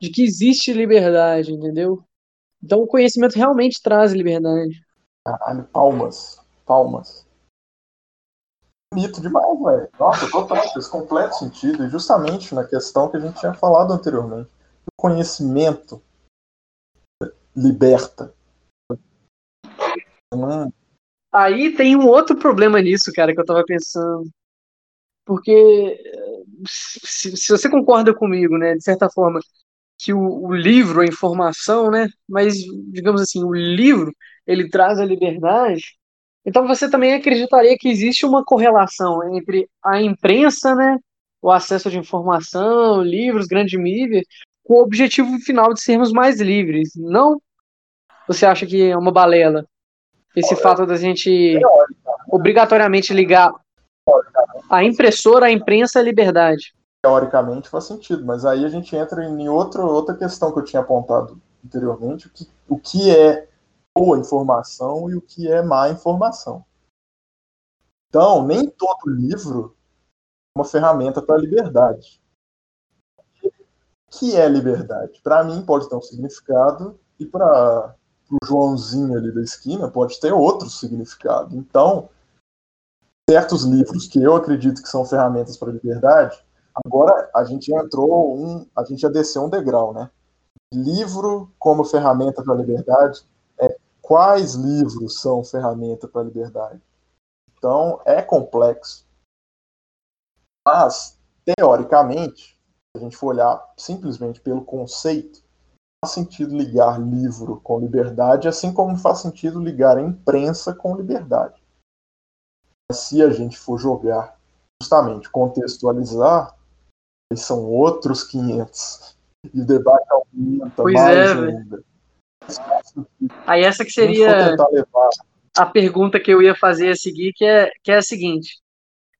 de que existe liberdade, entendeu? Então o conhecimento realmente traz liberdade. Caralho, palmas. Palmas. Bonito demais, velho. Nossa, total, fez completo sentido. E justamente na questão que a gente tinha falado anteriormente. O conhecimento liberta. Não... Aí tem um outro problema nisso, cara, que eu tava pensando. Porque se, se você concorda comigo, né, de certa forma, que o, o, livro, a informação, né? Mas, digamos assim, o livro, ele traz a liberdade. Então você também acreditaria que existe uma correlação entre a imprensa, né? O acesso de informação, livros, grande mídia, com o objetivo final de sermos mais livres. Não? Você acha que é uma balela? Esse Olha, fato da gente obrigatoriamente ligar a impressora, a imprensa à liberdade teoricamente faz sentido, mas aí a gente entra em outra, outra questão que eu tinha apontado anteriormente, o que, o que é boa informação e o que é má informação. Então, nem todo livro é uma ferramenta para a liberdade. O que é liberdade? Para mim pode ter um significado e para o Joãozinho ali da esquina pode ter outro significado. Então, certos livros que eu acredito que são ferramentas para a liberdade Agora a gente entrou um, a gente já desceu um degrau, né? livro como ferramenta para a liberdade, é quais livros são ferramenta para a liberdade. Então, é complexo. Mas, teoricamente, se a gente for olhar simplesmente pelo conceito, faz sentido ligar livro com liberdade, assim como faz sentido ligar a imprensa com liberdade. Mas se a gente for jogar, justamente contextualizar, são outros 500. E o debate aumenta Pois mais é, ainda. Aí essa que a seria levar a pergunta que eu ia fazer a seguir, que é, que é a seguinte: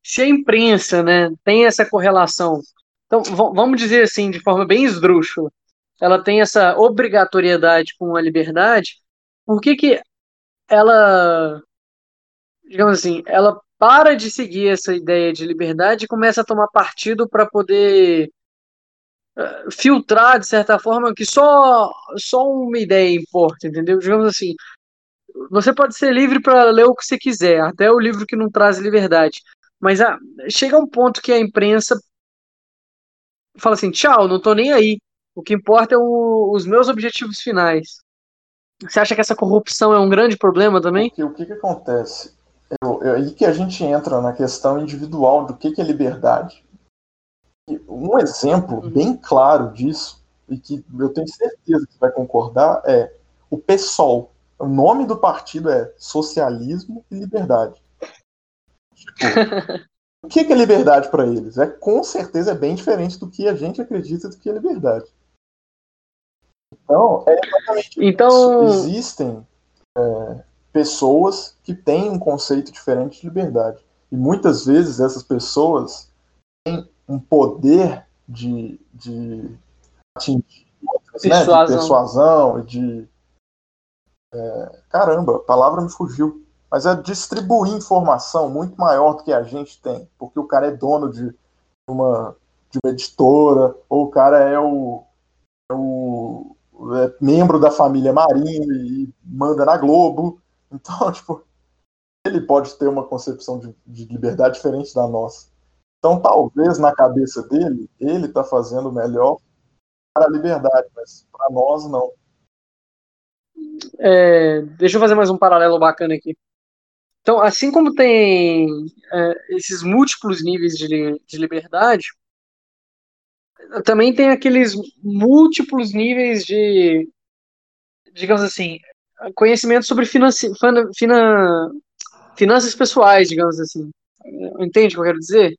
se a imprensa, né, tem essa correlação, então vamos dizer assim, de forma bem esdrúxula, ela tem essa obrigatoriedade com a liberdade, por que que ela, digamos assim, ela para de seguir essa ideia de liberdade e começa a tomar partido para poder eh, filtrar, de certa forma, que só, só uma ideia importa, entendeu? Digamos assim, você pode ser livre para ler o que você quiser, até o livro que não traz liberdade. Mas ah, chega um ponto que a imprensa fala assim: tchau, não tô nem aí. O que importa é o- os meus objetivos finais. Você acha que essa corrupção é um grande problema também? O que, que acontece? É, é aí que a gente entra na questão individual do que, que é liberdade. E um exemplo Uhum. bem claro disso, e que eu tenho certeza que vai concordar, é o PSOL. O nome do partido é Socialismo e Liberdade. Tipo, o que, que é liberdade para eles? É com certeza é bem diferente do que a gente acredita do que é liberdade. Então, é exatamente Então, existem é, pessoas que têm um conceito diferente de liberdade. E muitas vezes essas pessoas têm um poder de, de atingir outras, né, de Persuasão. persuasão e de. é, caramba, a palavra me fugiu. Mas é distribuir informação muito maior do que a gente tem. Porque o cara é dono de uma, de uma editora, ou o cara é o, é o é membro da família Marinho e manda na Globo. Então, tipo, ele pode ter uma concepção de, de liberdade diferente da nossa. Então, talvez na cabeça dele, ele está fazendo melhor para a liberdade, mas para nós não. é, deixa eu fazer mais um paralelo bacana aqui. Então, assim como tem é, esses múltiplos níveis de, de liberdade, também tem aqueles múltiplos níveis de, digamos assim, conhecimento sobre financi, fina- fina- finanças pessoais, digamos assim. Entende o que eu quero dizer?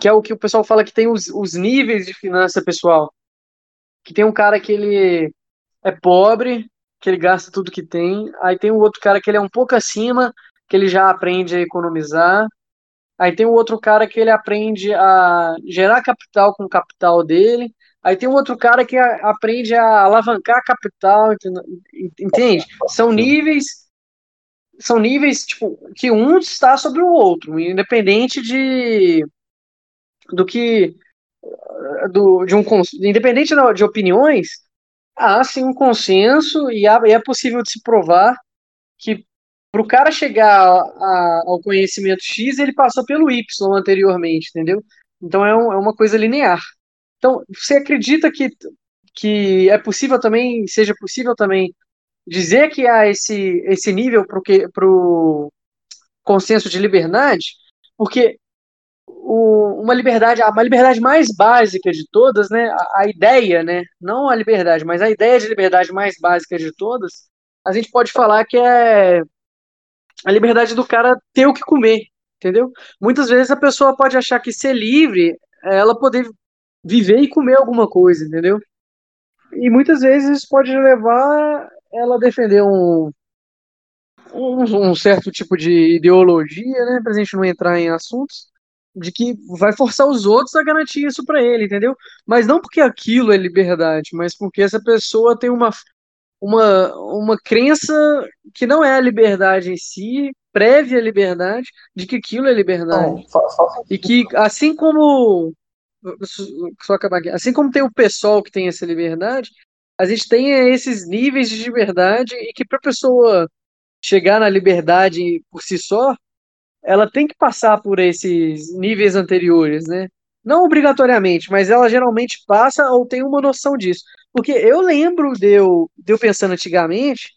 Que é o que o pessoal fala que tem os, os níveis de finança pessoal. Que tem um cara que ele é pobre, que ele gasta tudo que tem. Aí tem o outro cara que ele é um pouco acima, que ele já aprende a economizar. Aí tem o outro cara que ele aprende a gerar capital com o capital dele. Aí tem um outro cara que a- aprende a alavancar capital, entende? São níveis, são níveis tipo que um está sobre o outro, independente de do que do, de um independente de opiniões, há sim um consenso e, há- e é possível de se provar que para o cara chegar a- ao conhecimento X, ele passou pelo Y anteriormente, entendeu? Então é, um- é uma coisa linear. Então, você acredita que, que é possível também, seja possível também dizer que há esse, esse nível para o consenso de liberdade? Porque o- uma liberdade, uma liberdade mais básica de todas, né? A, a ideia, né? Não a liberdade, mas a ideia de liberdade mais básica de todas, a gente pode falar que é a liberdade do cara ter o que comer, entendeu? Muitas vezes a pessoa pode achar que ser livre ela poder viver e comer alguma coisa, entendeu? E muitas vezes isso pode levar ela a defender um, um, um certo tipo de ideologia, né? Pra gente não entrar em assuntos, de que vai forçar os outros a garantir isso pra ele, entendeu? Mas não porque aquilo é liberdade, mas porque essa pessoa tem uma, uma, uma crença que não é a liberdade em si, prévia à liberdade, de que aquilo é liberdade. Então, fa- faz E que assim como só acabar aqui, assim como tem o pessoal que tem essa liberdade, a gente tem esses níveis de liberdade e que para a pessoa chegar na liberdade por si só, ela tem que passar por esses níveis anteriores, né? Não obrigatoriamente, mas ela geralmente passa ou tem uma noção disso. Porque eu lembro de eu, de eu pensando antigamente,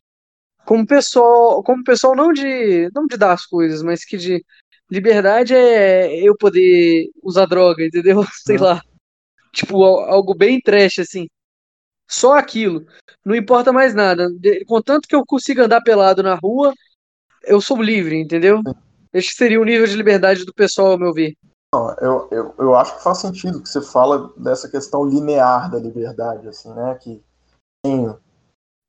como pessoal, como pessoal não de, não de dar as coisas, mas que de liberdade é eu poder usar droga, entendeu? Sei Uhum. lá. Tipo, al- algo bem trash, assim. Só aquilo. Não importa mais nada. Contanto que eu consiga andar pelado na rua, eu sou livre, entendeu? Esse seria o nível de liberdade do pessoal, ao meu ver. Não, eu, eu, eu acho que faz sentido que você fala dessa questão linear da liberdade, assim, né? Que tem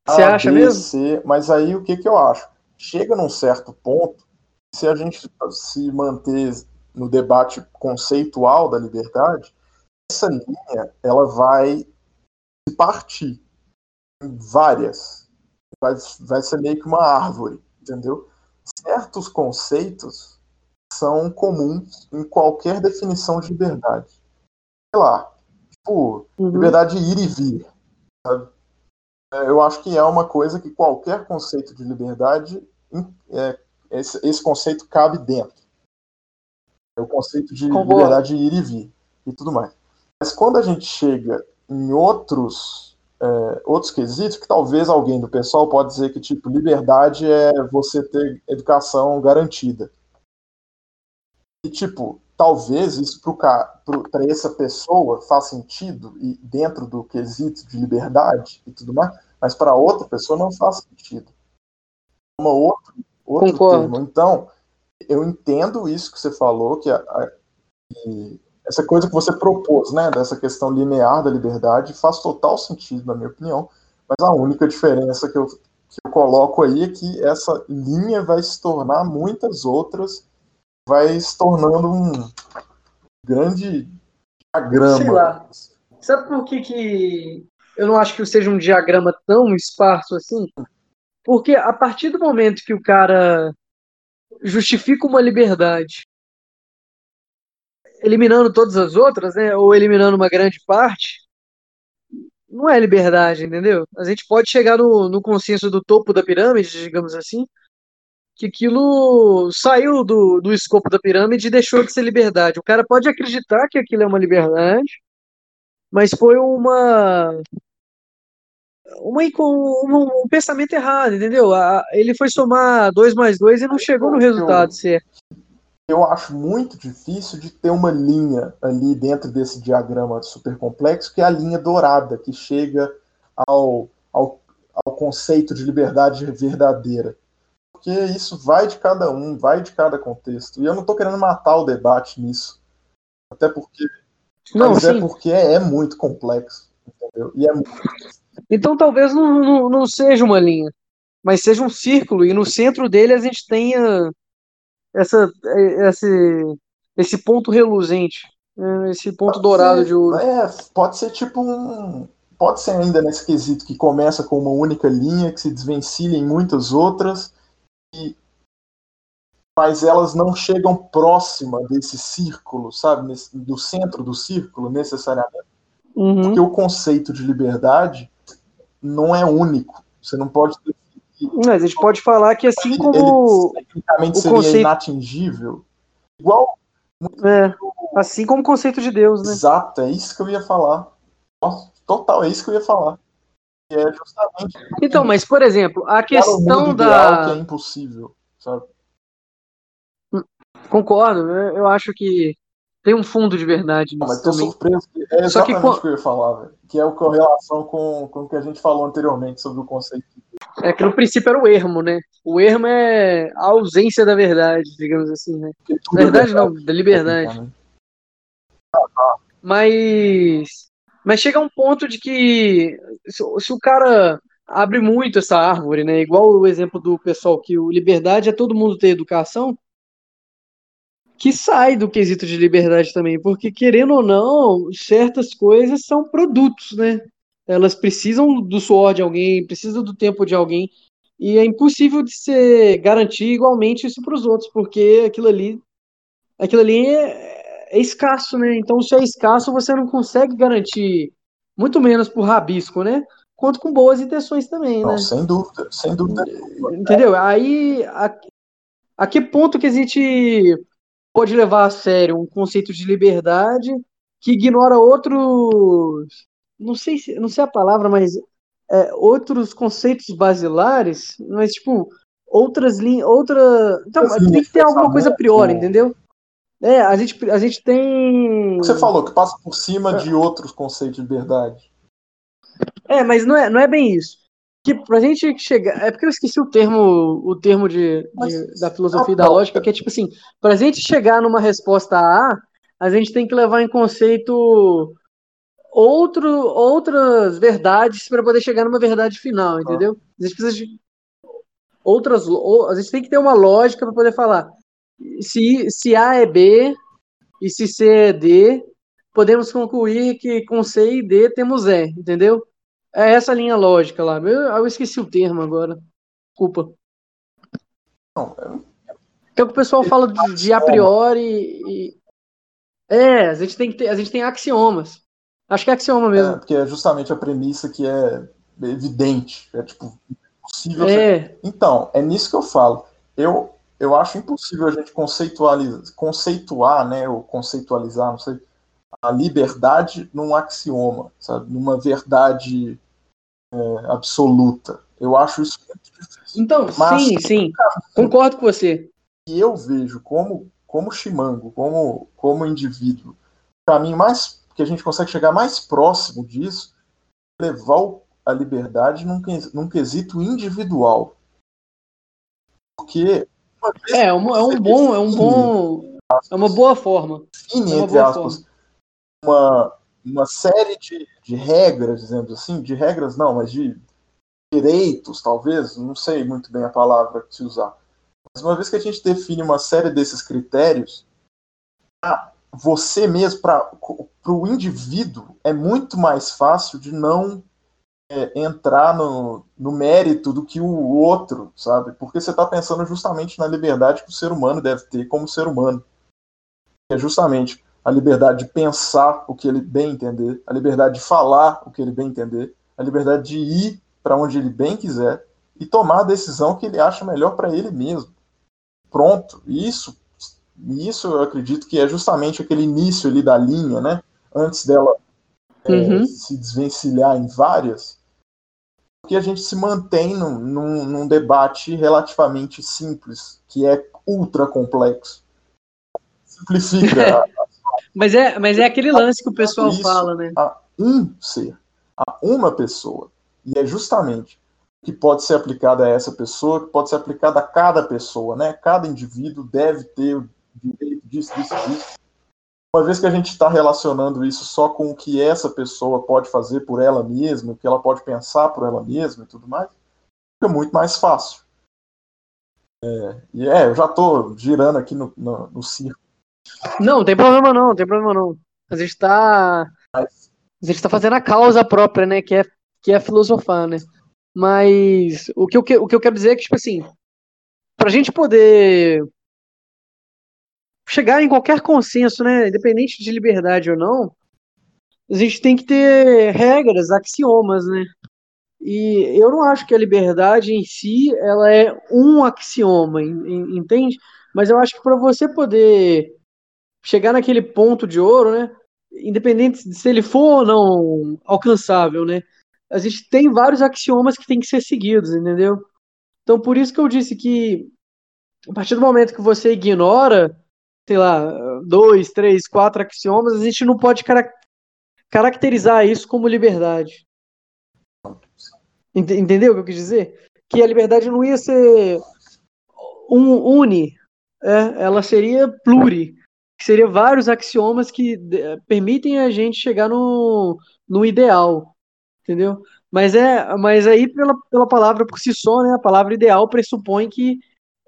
Você acha mesmo? C, mas aí o que, que eu acho? Chega num certo ponto, se a gente se manter no debate conceitual da liberdade, essa linha ela vai se partir em várias. Vai, vai ser meio que uma árvore, entendeu? Certos conceitos são comuns em qualquer definição de liberdade. Sei lá, tipo, Uhum. liberdade de ir e vir. sabe? É, Eu acho que é uma coisa que qualquer conceito de liberdade, é, esse, esse conceito cabe dentro. É o conceito de Concordo. liberdade de ir e vir e tudo mais. Mas quando a gente chega em outros, é, outros quesitos, que talvez alguém do pessoal pode dizer que tipo liberdade é você ter educação garantida. E tipo, talvez isso para essa pessoa faz sentido e dentro do quesito de liberdade e tudo mais, mas para outra pessoa não faz sentido. Uma outra, outro Concordo. termo. Então, eu entendo isso que você falou, que, a- a- que essa coisa que você propôs, né, dessa questão linear da liberdade, faz total sentido, na minha opinião, mas a única diferença que eu, que eu coloco aí é que essa linha vai se tornar muitas outras, vai se tornando um grande diagrama. Sei lá. Sabe por que, que eu não acho que seja um diagrama tão esparso assim? Porque a partir do momento que o cara justifica uma liberdade eliminando todas as outras, né, ou eliminando uma grande parte, não é liberdade, entendeu? A gente pode chegar no, no consenso do topo da pirâmide, digamos assim, que aquilo saiu do, do escopo da pirâmide e deixou de ser liberdade. O cara pode acreditar que aquilo é uma liberdade, mas foi uma uma, um, um pensamento errado, entendeu? A- Ele foi somar 2 mais 2 e não chegou no resultado certo. Eu acho muito difícil de ter uma linha ali dentro desse diagrama super complexo, que é a linha dourada, que chega ao, ao, ao conceito de liberdade verdadeira. Porque isso vai de cada um, vai de cada contexto. E eu não estou querendo matar o debate nisso. Até porque, Não, mas é sim. porque é, é muito complexo. Entendeu? E é muito Então talvez não, não, não seja uma linha, mas seja um círculo, e no centro dele a gente tenha essa, esse, esse ponto reluzente, né, esse ponto Pode dourado ser- de ouro. É, pode ser tipo um. Pode ser ainda nesse quesito que começa com uma única linha, que se desvencilha em muitas outras, e... mas elas não chegam próxima desse círculo, sabe? Nesse- do centro do círculo, necessariamente. Uhum. Porque o conceito de liberdade não é único. Você não pode. Mas a gente pode falar que assim como Ele tecnicamente o seria conceito- inatingível. Igual. é, assim como o conceito de Deus, né? Exato, é isso que eu ia falar. Nossa, total, é isso que eu ia falar. É justamente Então, mas por exemplo, a questão da que é impossível, sabe? concordo, né? eu acho que tem um fundo de verdade Não, mas nisso tô também. surpreso. que É Só que exatamente quan- o que eu ia falar, velho. Que é o com relação com, com o que a gente falou anteriormente sobre o conceito. É que no princípio era o ermo, né? O ermo é a ausência da verdade, digamos assim, né? Tudo é Verdade não, da liberdade. Mas, mas chega um ponto de que se, se o cara abre muito essa árvore, né? Igual o exemplo do pessoal que o liberdade é todo mundo ter educação, que sai do quesito de liberdade também, porque querendo ou não, certas coisas são produtos, né? Elas precisam do suor de alguém, precisam do tempo de alguém, e é impossível de se garantir igualmente isso para os outros, porque aquilo ali, aquilo ali é, é escasso, né? Então, se é escasso, você não consegue garantir, muito menos por rabisco, né? Quanto com boas intenções também, né? Não, sem dúvida, sem dúvida. Entendeu? Aí, a, a que ponto que a gente pode levar a sério um conceito de liberdade que ignora outros não sei se, não sei a palavra, mas é, outros conceitos basilares, mas tipo outras linhas, outra, então Assim, tem que ter alguma coisa a priori, pensamento. entendeu? É, a gente, a gente tem. Você falou que passa por cima de outros conceitos de verdade. É, mas não é, não é bem isso. Que pra gente chegar. É porque eu esqueci o termo, o termo de, de- da filosofia e da lógica, que é tipo assim, pra gente chegar numa resposta A, a gente tem que levar em conceito outro, outras verdades para poder chegar numa verdade final, entendeu? A gente precisa de outras. ou- A gente tem que ter uma lógica para poder falar. Se, se A é B e se C é D, podemos concluir que com C e D temos E, entendeu? É essa linha lógica lá. Eu, eu esqueci o termo agora. Desculpa. Não, é- Que é o que o pessoal fala de, de a priori e. É, a gente tem que ter, a gente tem axiomas. Acho que é axioma é, mesmo. porque é justamente a premissa que é evidente. É tipo, impossível É, Então, é nisso que eu falo. Eu, eu acho impossível a gente conceitualizar, conceituar, né, ou conceitualizar, não sei, a liberdade num axioma, sabe, numa verdade é, absoluta. Eu acho isso muito difícil. então, Mas- sim, sim. Concordo com você. E eu vejo como, como chimango, como, como indivíduo, o caminho mais que a gente consegue chegar mais próximo disso é levar a liberdade num, num quesito individual. Porque uma É, é um, é um bom, é um bom. É uma boa forma. define, É uma entre aspas, uma, uma série de, de regras, dizendo assim, de regras não, mas de direitos, talvez, não sei muito bem a palavra que se usar. Mas uma vez que a gente define uma série desses critérios, pra você mesmo, para o indivíduo, é muito mais fácil de não é, entrar no, no mérito do que o outro, sabe? Porque você está pensando justamente na liberdade que o ser humano deve ter como ser humano. É justamente a liberdade de pensar o que ele bem entender, a liberdade de falar o que ele bem entender, a liberdade de ir para onde ele bem quiser e tomar a decisão que ele acha melhor para ele mesmo. Pronto. Isso, isso eu acredito que é justamente aquele início ali da linha, né? Antes dela é, Uhum. se desvencilhar em várias, que a gente se mantém num, num, num debate relativamente simples, que é ultra complexo. Simplifica Mas é, mas é aquele lance que o pessoal Isso. fala, né? a um ser, a uma pessoa. E é justamente o que pode ser aplicado a essa pessoa, que pode ser aplicado a cada pessoa, né? Cada indivíduo deve ter o direito disso, disso, disso. Uma vez que a gente está relacionando isso só com o que essa pessoa pode fazer por ela mesma, o que ela pode pensar por ela mesma e tudo mais, fica muito mais fácil. É, e é, eu já estou girando aqui no, no, no círculo. Não, não tem problema não, tem problema não. A gente tá. A gente tá fazendo a causa própria, né? Que é, que é filosofar, né? Mas o que, eu, que- o que eu quero dizer é que, tipo assim, pra gente poder chegar em qualquer consenso, né? Independente de liberdade ou não, a gente tem que ter regras, axiomas, né? E eu não acho que a liberdade em si ela é um axioma, en- en- entende? Mas eu acho que para você poder chegar naquele ponto de ouro, né? Independente de se ele for ou não alcançável, né? A gente tem vários axiomas que tem que ser seguidos, entendeu? Então por isso que eu disse que a partir do momento que você ignora, sei lá, dois, três, quatro axiomas, a gente não pode cara- caracterizar isso como liberdade. Ent- Entendeu o que eu quis dizer? Que a liberdade não ia ser um uni, é, ela seria pluri, que seria vários axiomas que eh, permitem a gente chegar no, no ideal, entendeu? Mas é, mas aí pela, pela palavra por si só, né? A palavra ideal pressupõe que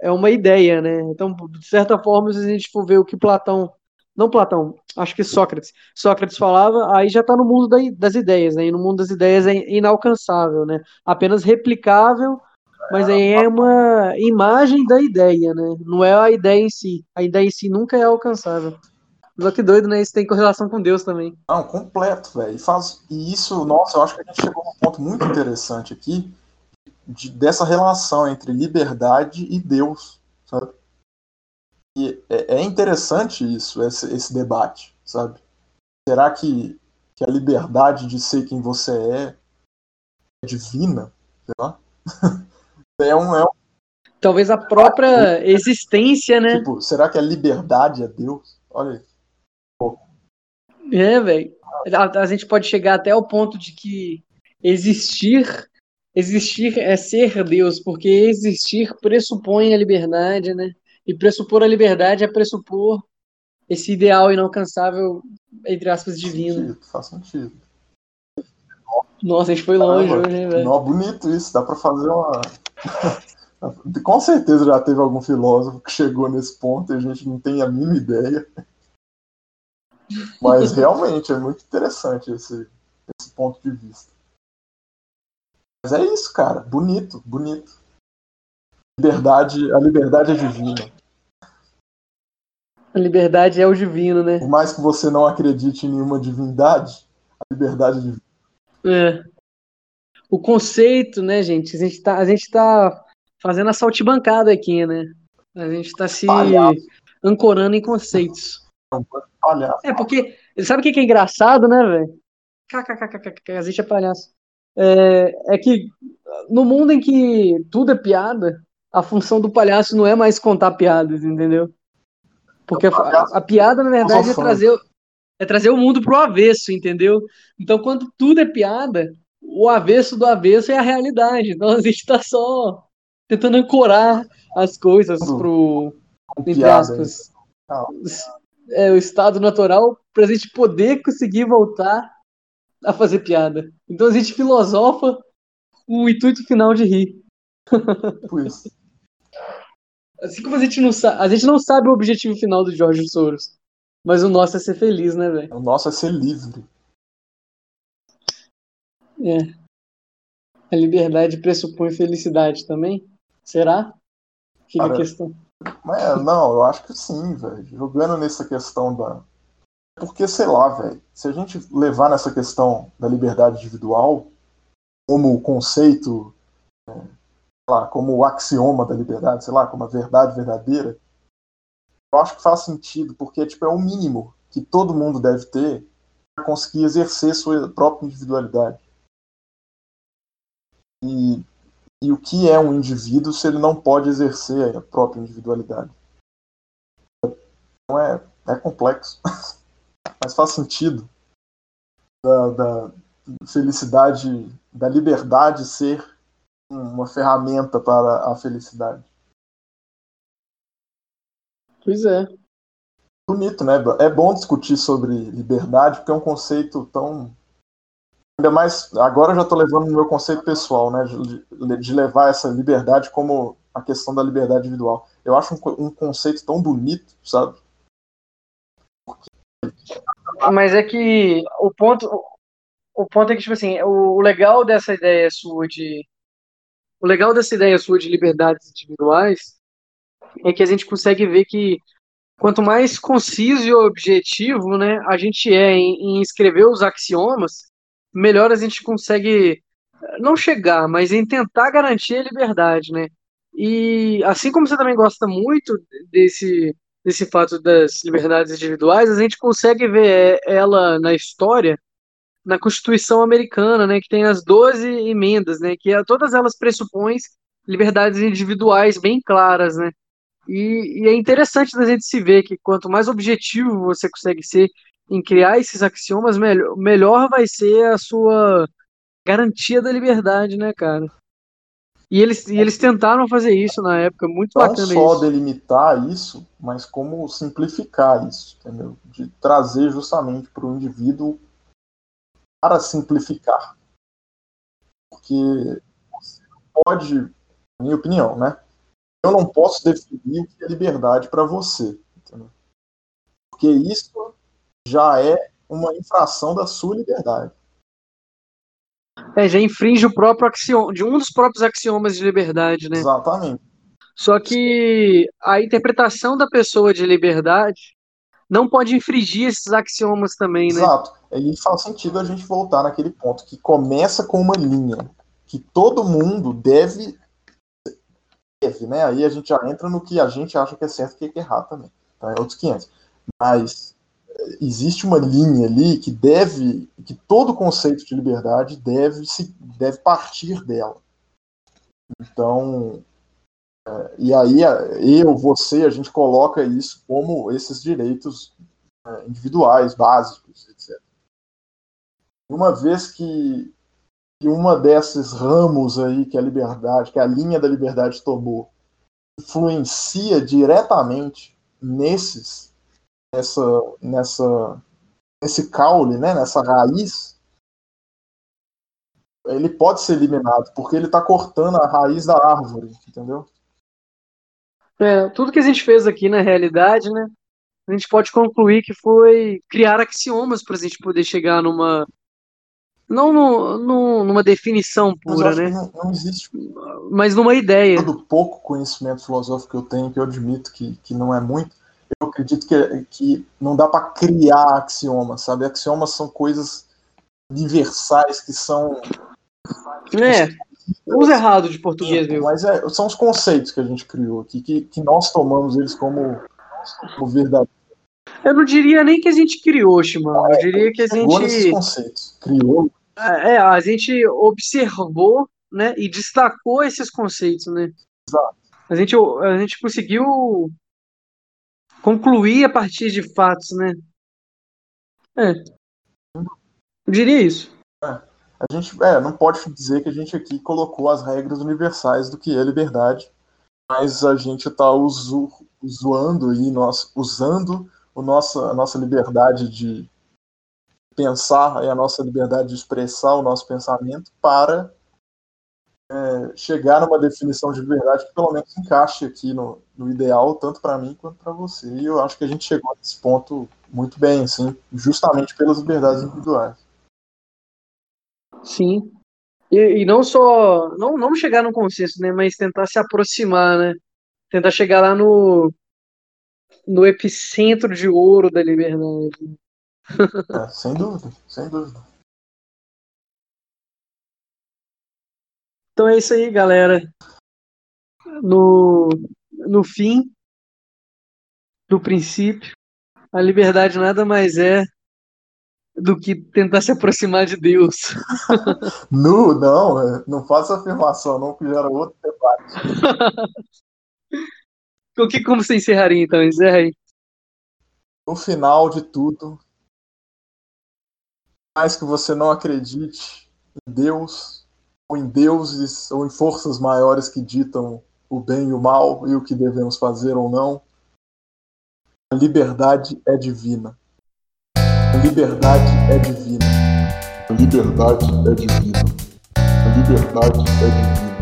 é uma ideia, né? Então, de certa forma, se a gente for ver o que Platão, não Platão, acho que Sócrates, Sócrates falava, aí já está no mundo da- das ideias, né? E no mundo das ideias é inalcançável, né? Apenas replicável, mas aí é uma imagem da ideia, né? Não é a ideia em si. A ideia em si nunca é alcançável. Só que doido, né? Isso tem correlação com Deus também. Não, completo, velho. E faz e isso, nossa, eu acho que a gente chegou num ponto muito interessante aqui de- dessa relação entre liberdade e Deus, sabe? E é, é interessante isso, esse, esse debate, sabe? Será que, que que a liberdade de ser quem você é é divina, sei lá. é um, é um Talvez a própria existência, né? tipo, será que a liberdade é Deus? Olha aí. É, velho. A, a gente pode chegar até o ponto de que existir, existir é ser Deus, porque existir pressupõe a liberdade, né? E pressupor a liberdade é pressupor esse ideal inalcançável, entre aspas, divino. Sentido, faz sentido. Nossa, a gente foi longe Caramba. hoje, hein, velho? Bonito isso, dá pra fazer uma. Com certeza já teve algum filósofo que chegou nesse ponto e a gente não tem a mínima ideia. Mas realmente é muito interessante esse, esse ponto de vista. Mas é isso, cara. Bonito, bonito. Liberdade, a liberdade é divina. A liberdade é o divino, né? Por mais que você não acredite em nenhuma divindade, a liberdade é divina. É. O conceito, né, gente? A gente tá, a gente tá fazendo a saltibancada aqui, né? A gente tá se Palhaço. ancorando em conceitos. Palhaço. É, porque. Sabe o que é engraçado, né, velho? KKKKK, a gente é palhaço. É, é que no mundo em que tudo é piada, a função do palhaço não é mais contar piadas, entendeu? Porque a, a- a piada, na verdade, é trazer, é trazer o mundo pro avesso, entendeu? Então, quando tudo é piada, o avesso do avesso é a realidade. Então, a gente tá só tentando ancorar as coisas Tudo pro, entre aspas, Ah. é, o estado natural pra gente poder conseguir voltar a fazer piada. Então a gente filosofa com o intuito final de rir. Isso. Assim como a gente não sabe, a gente não sabe o objetivo final do Jorge Soros, mas o nosso é ser feliz, né, velho? O nosso é ser livre. É. A liberdade pressupõe felicidade também? Será? Fica a Cara, questão. Mas, é, não, eu acho que sim, velho. Jogando nessa questão da. Porque, sei lá, velho, se a gente levar nessa questão da liberdade individual como conceito, é, sei lá, como o axioma da liberdade, sei lá, como a verdade verdadeira, eu acho que faz sentido, porque tipo, é o mínimo que todo mundo deve ter para conseguir exercer sua própria individualidade. E, e o que é um indivíduo se ele não pode exercer a própria individualidade? Então é, é complexo, mas faz sentido da, da felicidade, da liberdade ser uma ferramenta para a felicidade. Pois é. bonito, né? É bom discutir sobre liberdade, porque é um conceito tão. Ainda mais. Agora eu já estou levando no meu conceito pessoal, né? De, de levar essa liberdade como a questão da liberdade individual. Eu acho um, um conceito tão bonito, sabe? Mas é que o ponto, o ponto é que, tipo assim, o, o legal dessa ideia sua de. O legal dessa ideia sua de liberdades individuais é que a gente consegue ver que quanto mais conciso e objetivo, né, a gente é em, em escrever os axiomas, melhor a gente consegue eh, não chegar, mas em tentar garantir a liberdade, né? E assim como você também gosta muito desse desse fato das liberdades individuais, a gente consegue ver ela na história, na Constituição americana, né, que tem as 12 emendas, né, que é- todas elas pressupõem liberdades individuais bem claras, né? E, e é interessante da gente se ver que quanto mais objetivo você consegue ser em criar esses axiomas, melhor, melhor vai ser a sua garantia da liberdade, né, cara? E eles, e eles tentaram fazer isso na época, muito Não bacana só isso. delimitar isso, mas como simplificar isso, entendeu? De trazer justamente para o indivíduo para simplificar. Porque você não pode, na minha opinião, né? Eu não posso definir o que é liberdade para você, entendeu? Porque isso já é uma infração da sua liberdade. É, já infringe o próprio axioma, de um dos próprios axiomas de liberdade, né? Exatamente. Só que a interpretação da pessoa de liberdade não pode infringir esses axiomas também, né? Exato. Aí faz sentido a gente voltar naquele ponto que começa com uma linha que todo mundo deve deve, né? Aí a gente já entra no que a gente acha que é certo e o que é errado também. Então é outros 500. Mas existe uma linha ali que deve, que todo conceito de liberdade deve se deve partir dela. Então, é, e aí eu, você, a gente coloca isso como esses direitos é, individuais, básicos, etc. Uma vez que, que uma desses ramos aí que a liberdade, que a linha da liberdade tomou, influencia diretamente nesses, nessa, nessa, nesse caule, né, nessa raiz, ele pode ser eliminado, porque ele está cortando a raiz da árvore, entendeu? É, tudo que a gente fez aqui na realidade, né? A gente pode concluir que foi criar axiomas para a gente poder chegar numa. Não no, no, numa definição pura, né? Não, não, existe. Mas numa ideia. Do pouco conhecimento filosófico que eu tenho, que eu admito que, que não é muito, eu acredito que, que não dá para criar axiomas, sabe? Axiomas são coisas universais que são. É. Usa errado de português, viu? Mas é, são os conceitos que a gente criou aqui, que, que nós tomamos eles como, como verdadeiros. Eu não diria nem que a gente criou, Shimão. eu diria que a gente. Nesses conceitos. Criou. É, a gente observou né, e destacou esses conceitos, né? Exato. A gente, a gente conseguiu concluir a partir de fatos, né? É. Eu diria isso. É. A gente é, não pode dizer que a gente aqui colocou as regras universais do que é liberdade, mas a gente está usando e nós usando o nossa, a nossa liberdade de pensar e a nossa liberdade de expressar o nosso pensamento para é, chegar numa definição de liberdade que pelo menos encaixe aqui no, no ideal, tanto para mim quanto para você. E eu acho que a gente chegou nesse ponto muito bem, assim, justamente pelas liberdades individuais. Sim. E, e, não só. Não, não chegar no consenso, né? Mas tentar se aproximar, né? Tentar chegar lá no. No epicentro de ouro da liberdade. É, sem dúvida, sem dúvida. Então é isso aí, galera. No, no fim, no princípio, a liberdade nada mais é do que tentar se aproximar de Deus. no, não, é, não faça afirmação, não, que gera outro debate. o que como você encerraria então? Encerra aí. No final de tudo, mais que você não acredite em Deus, em deuses, ou em forças maiores que ditam o bem e o mal e o que devemos fazer ou não, a liberdade é divina. A liberdade é divina. A liberdade é divina. A liberdade é divina.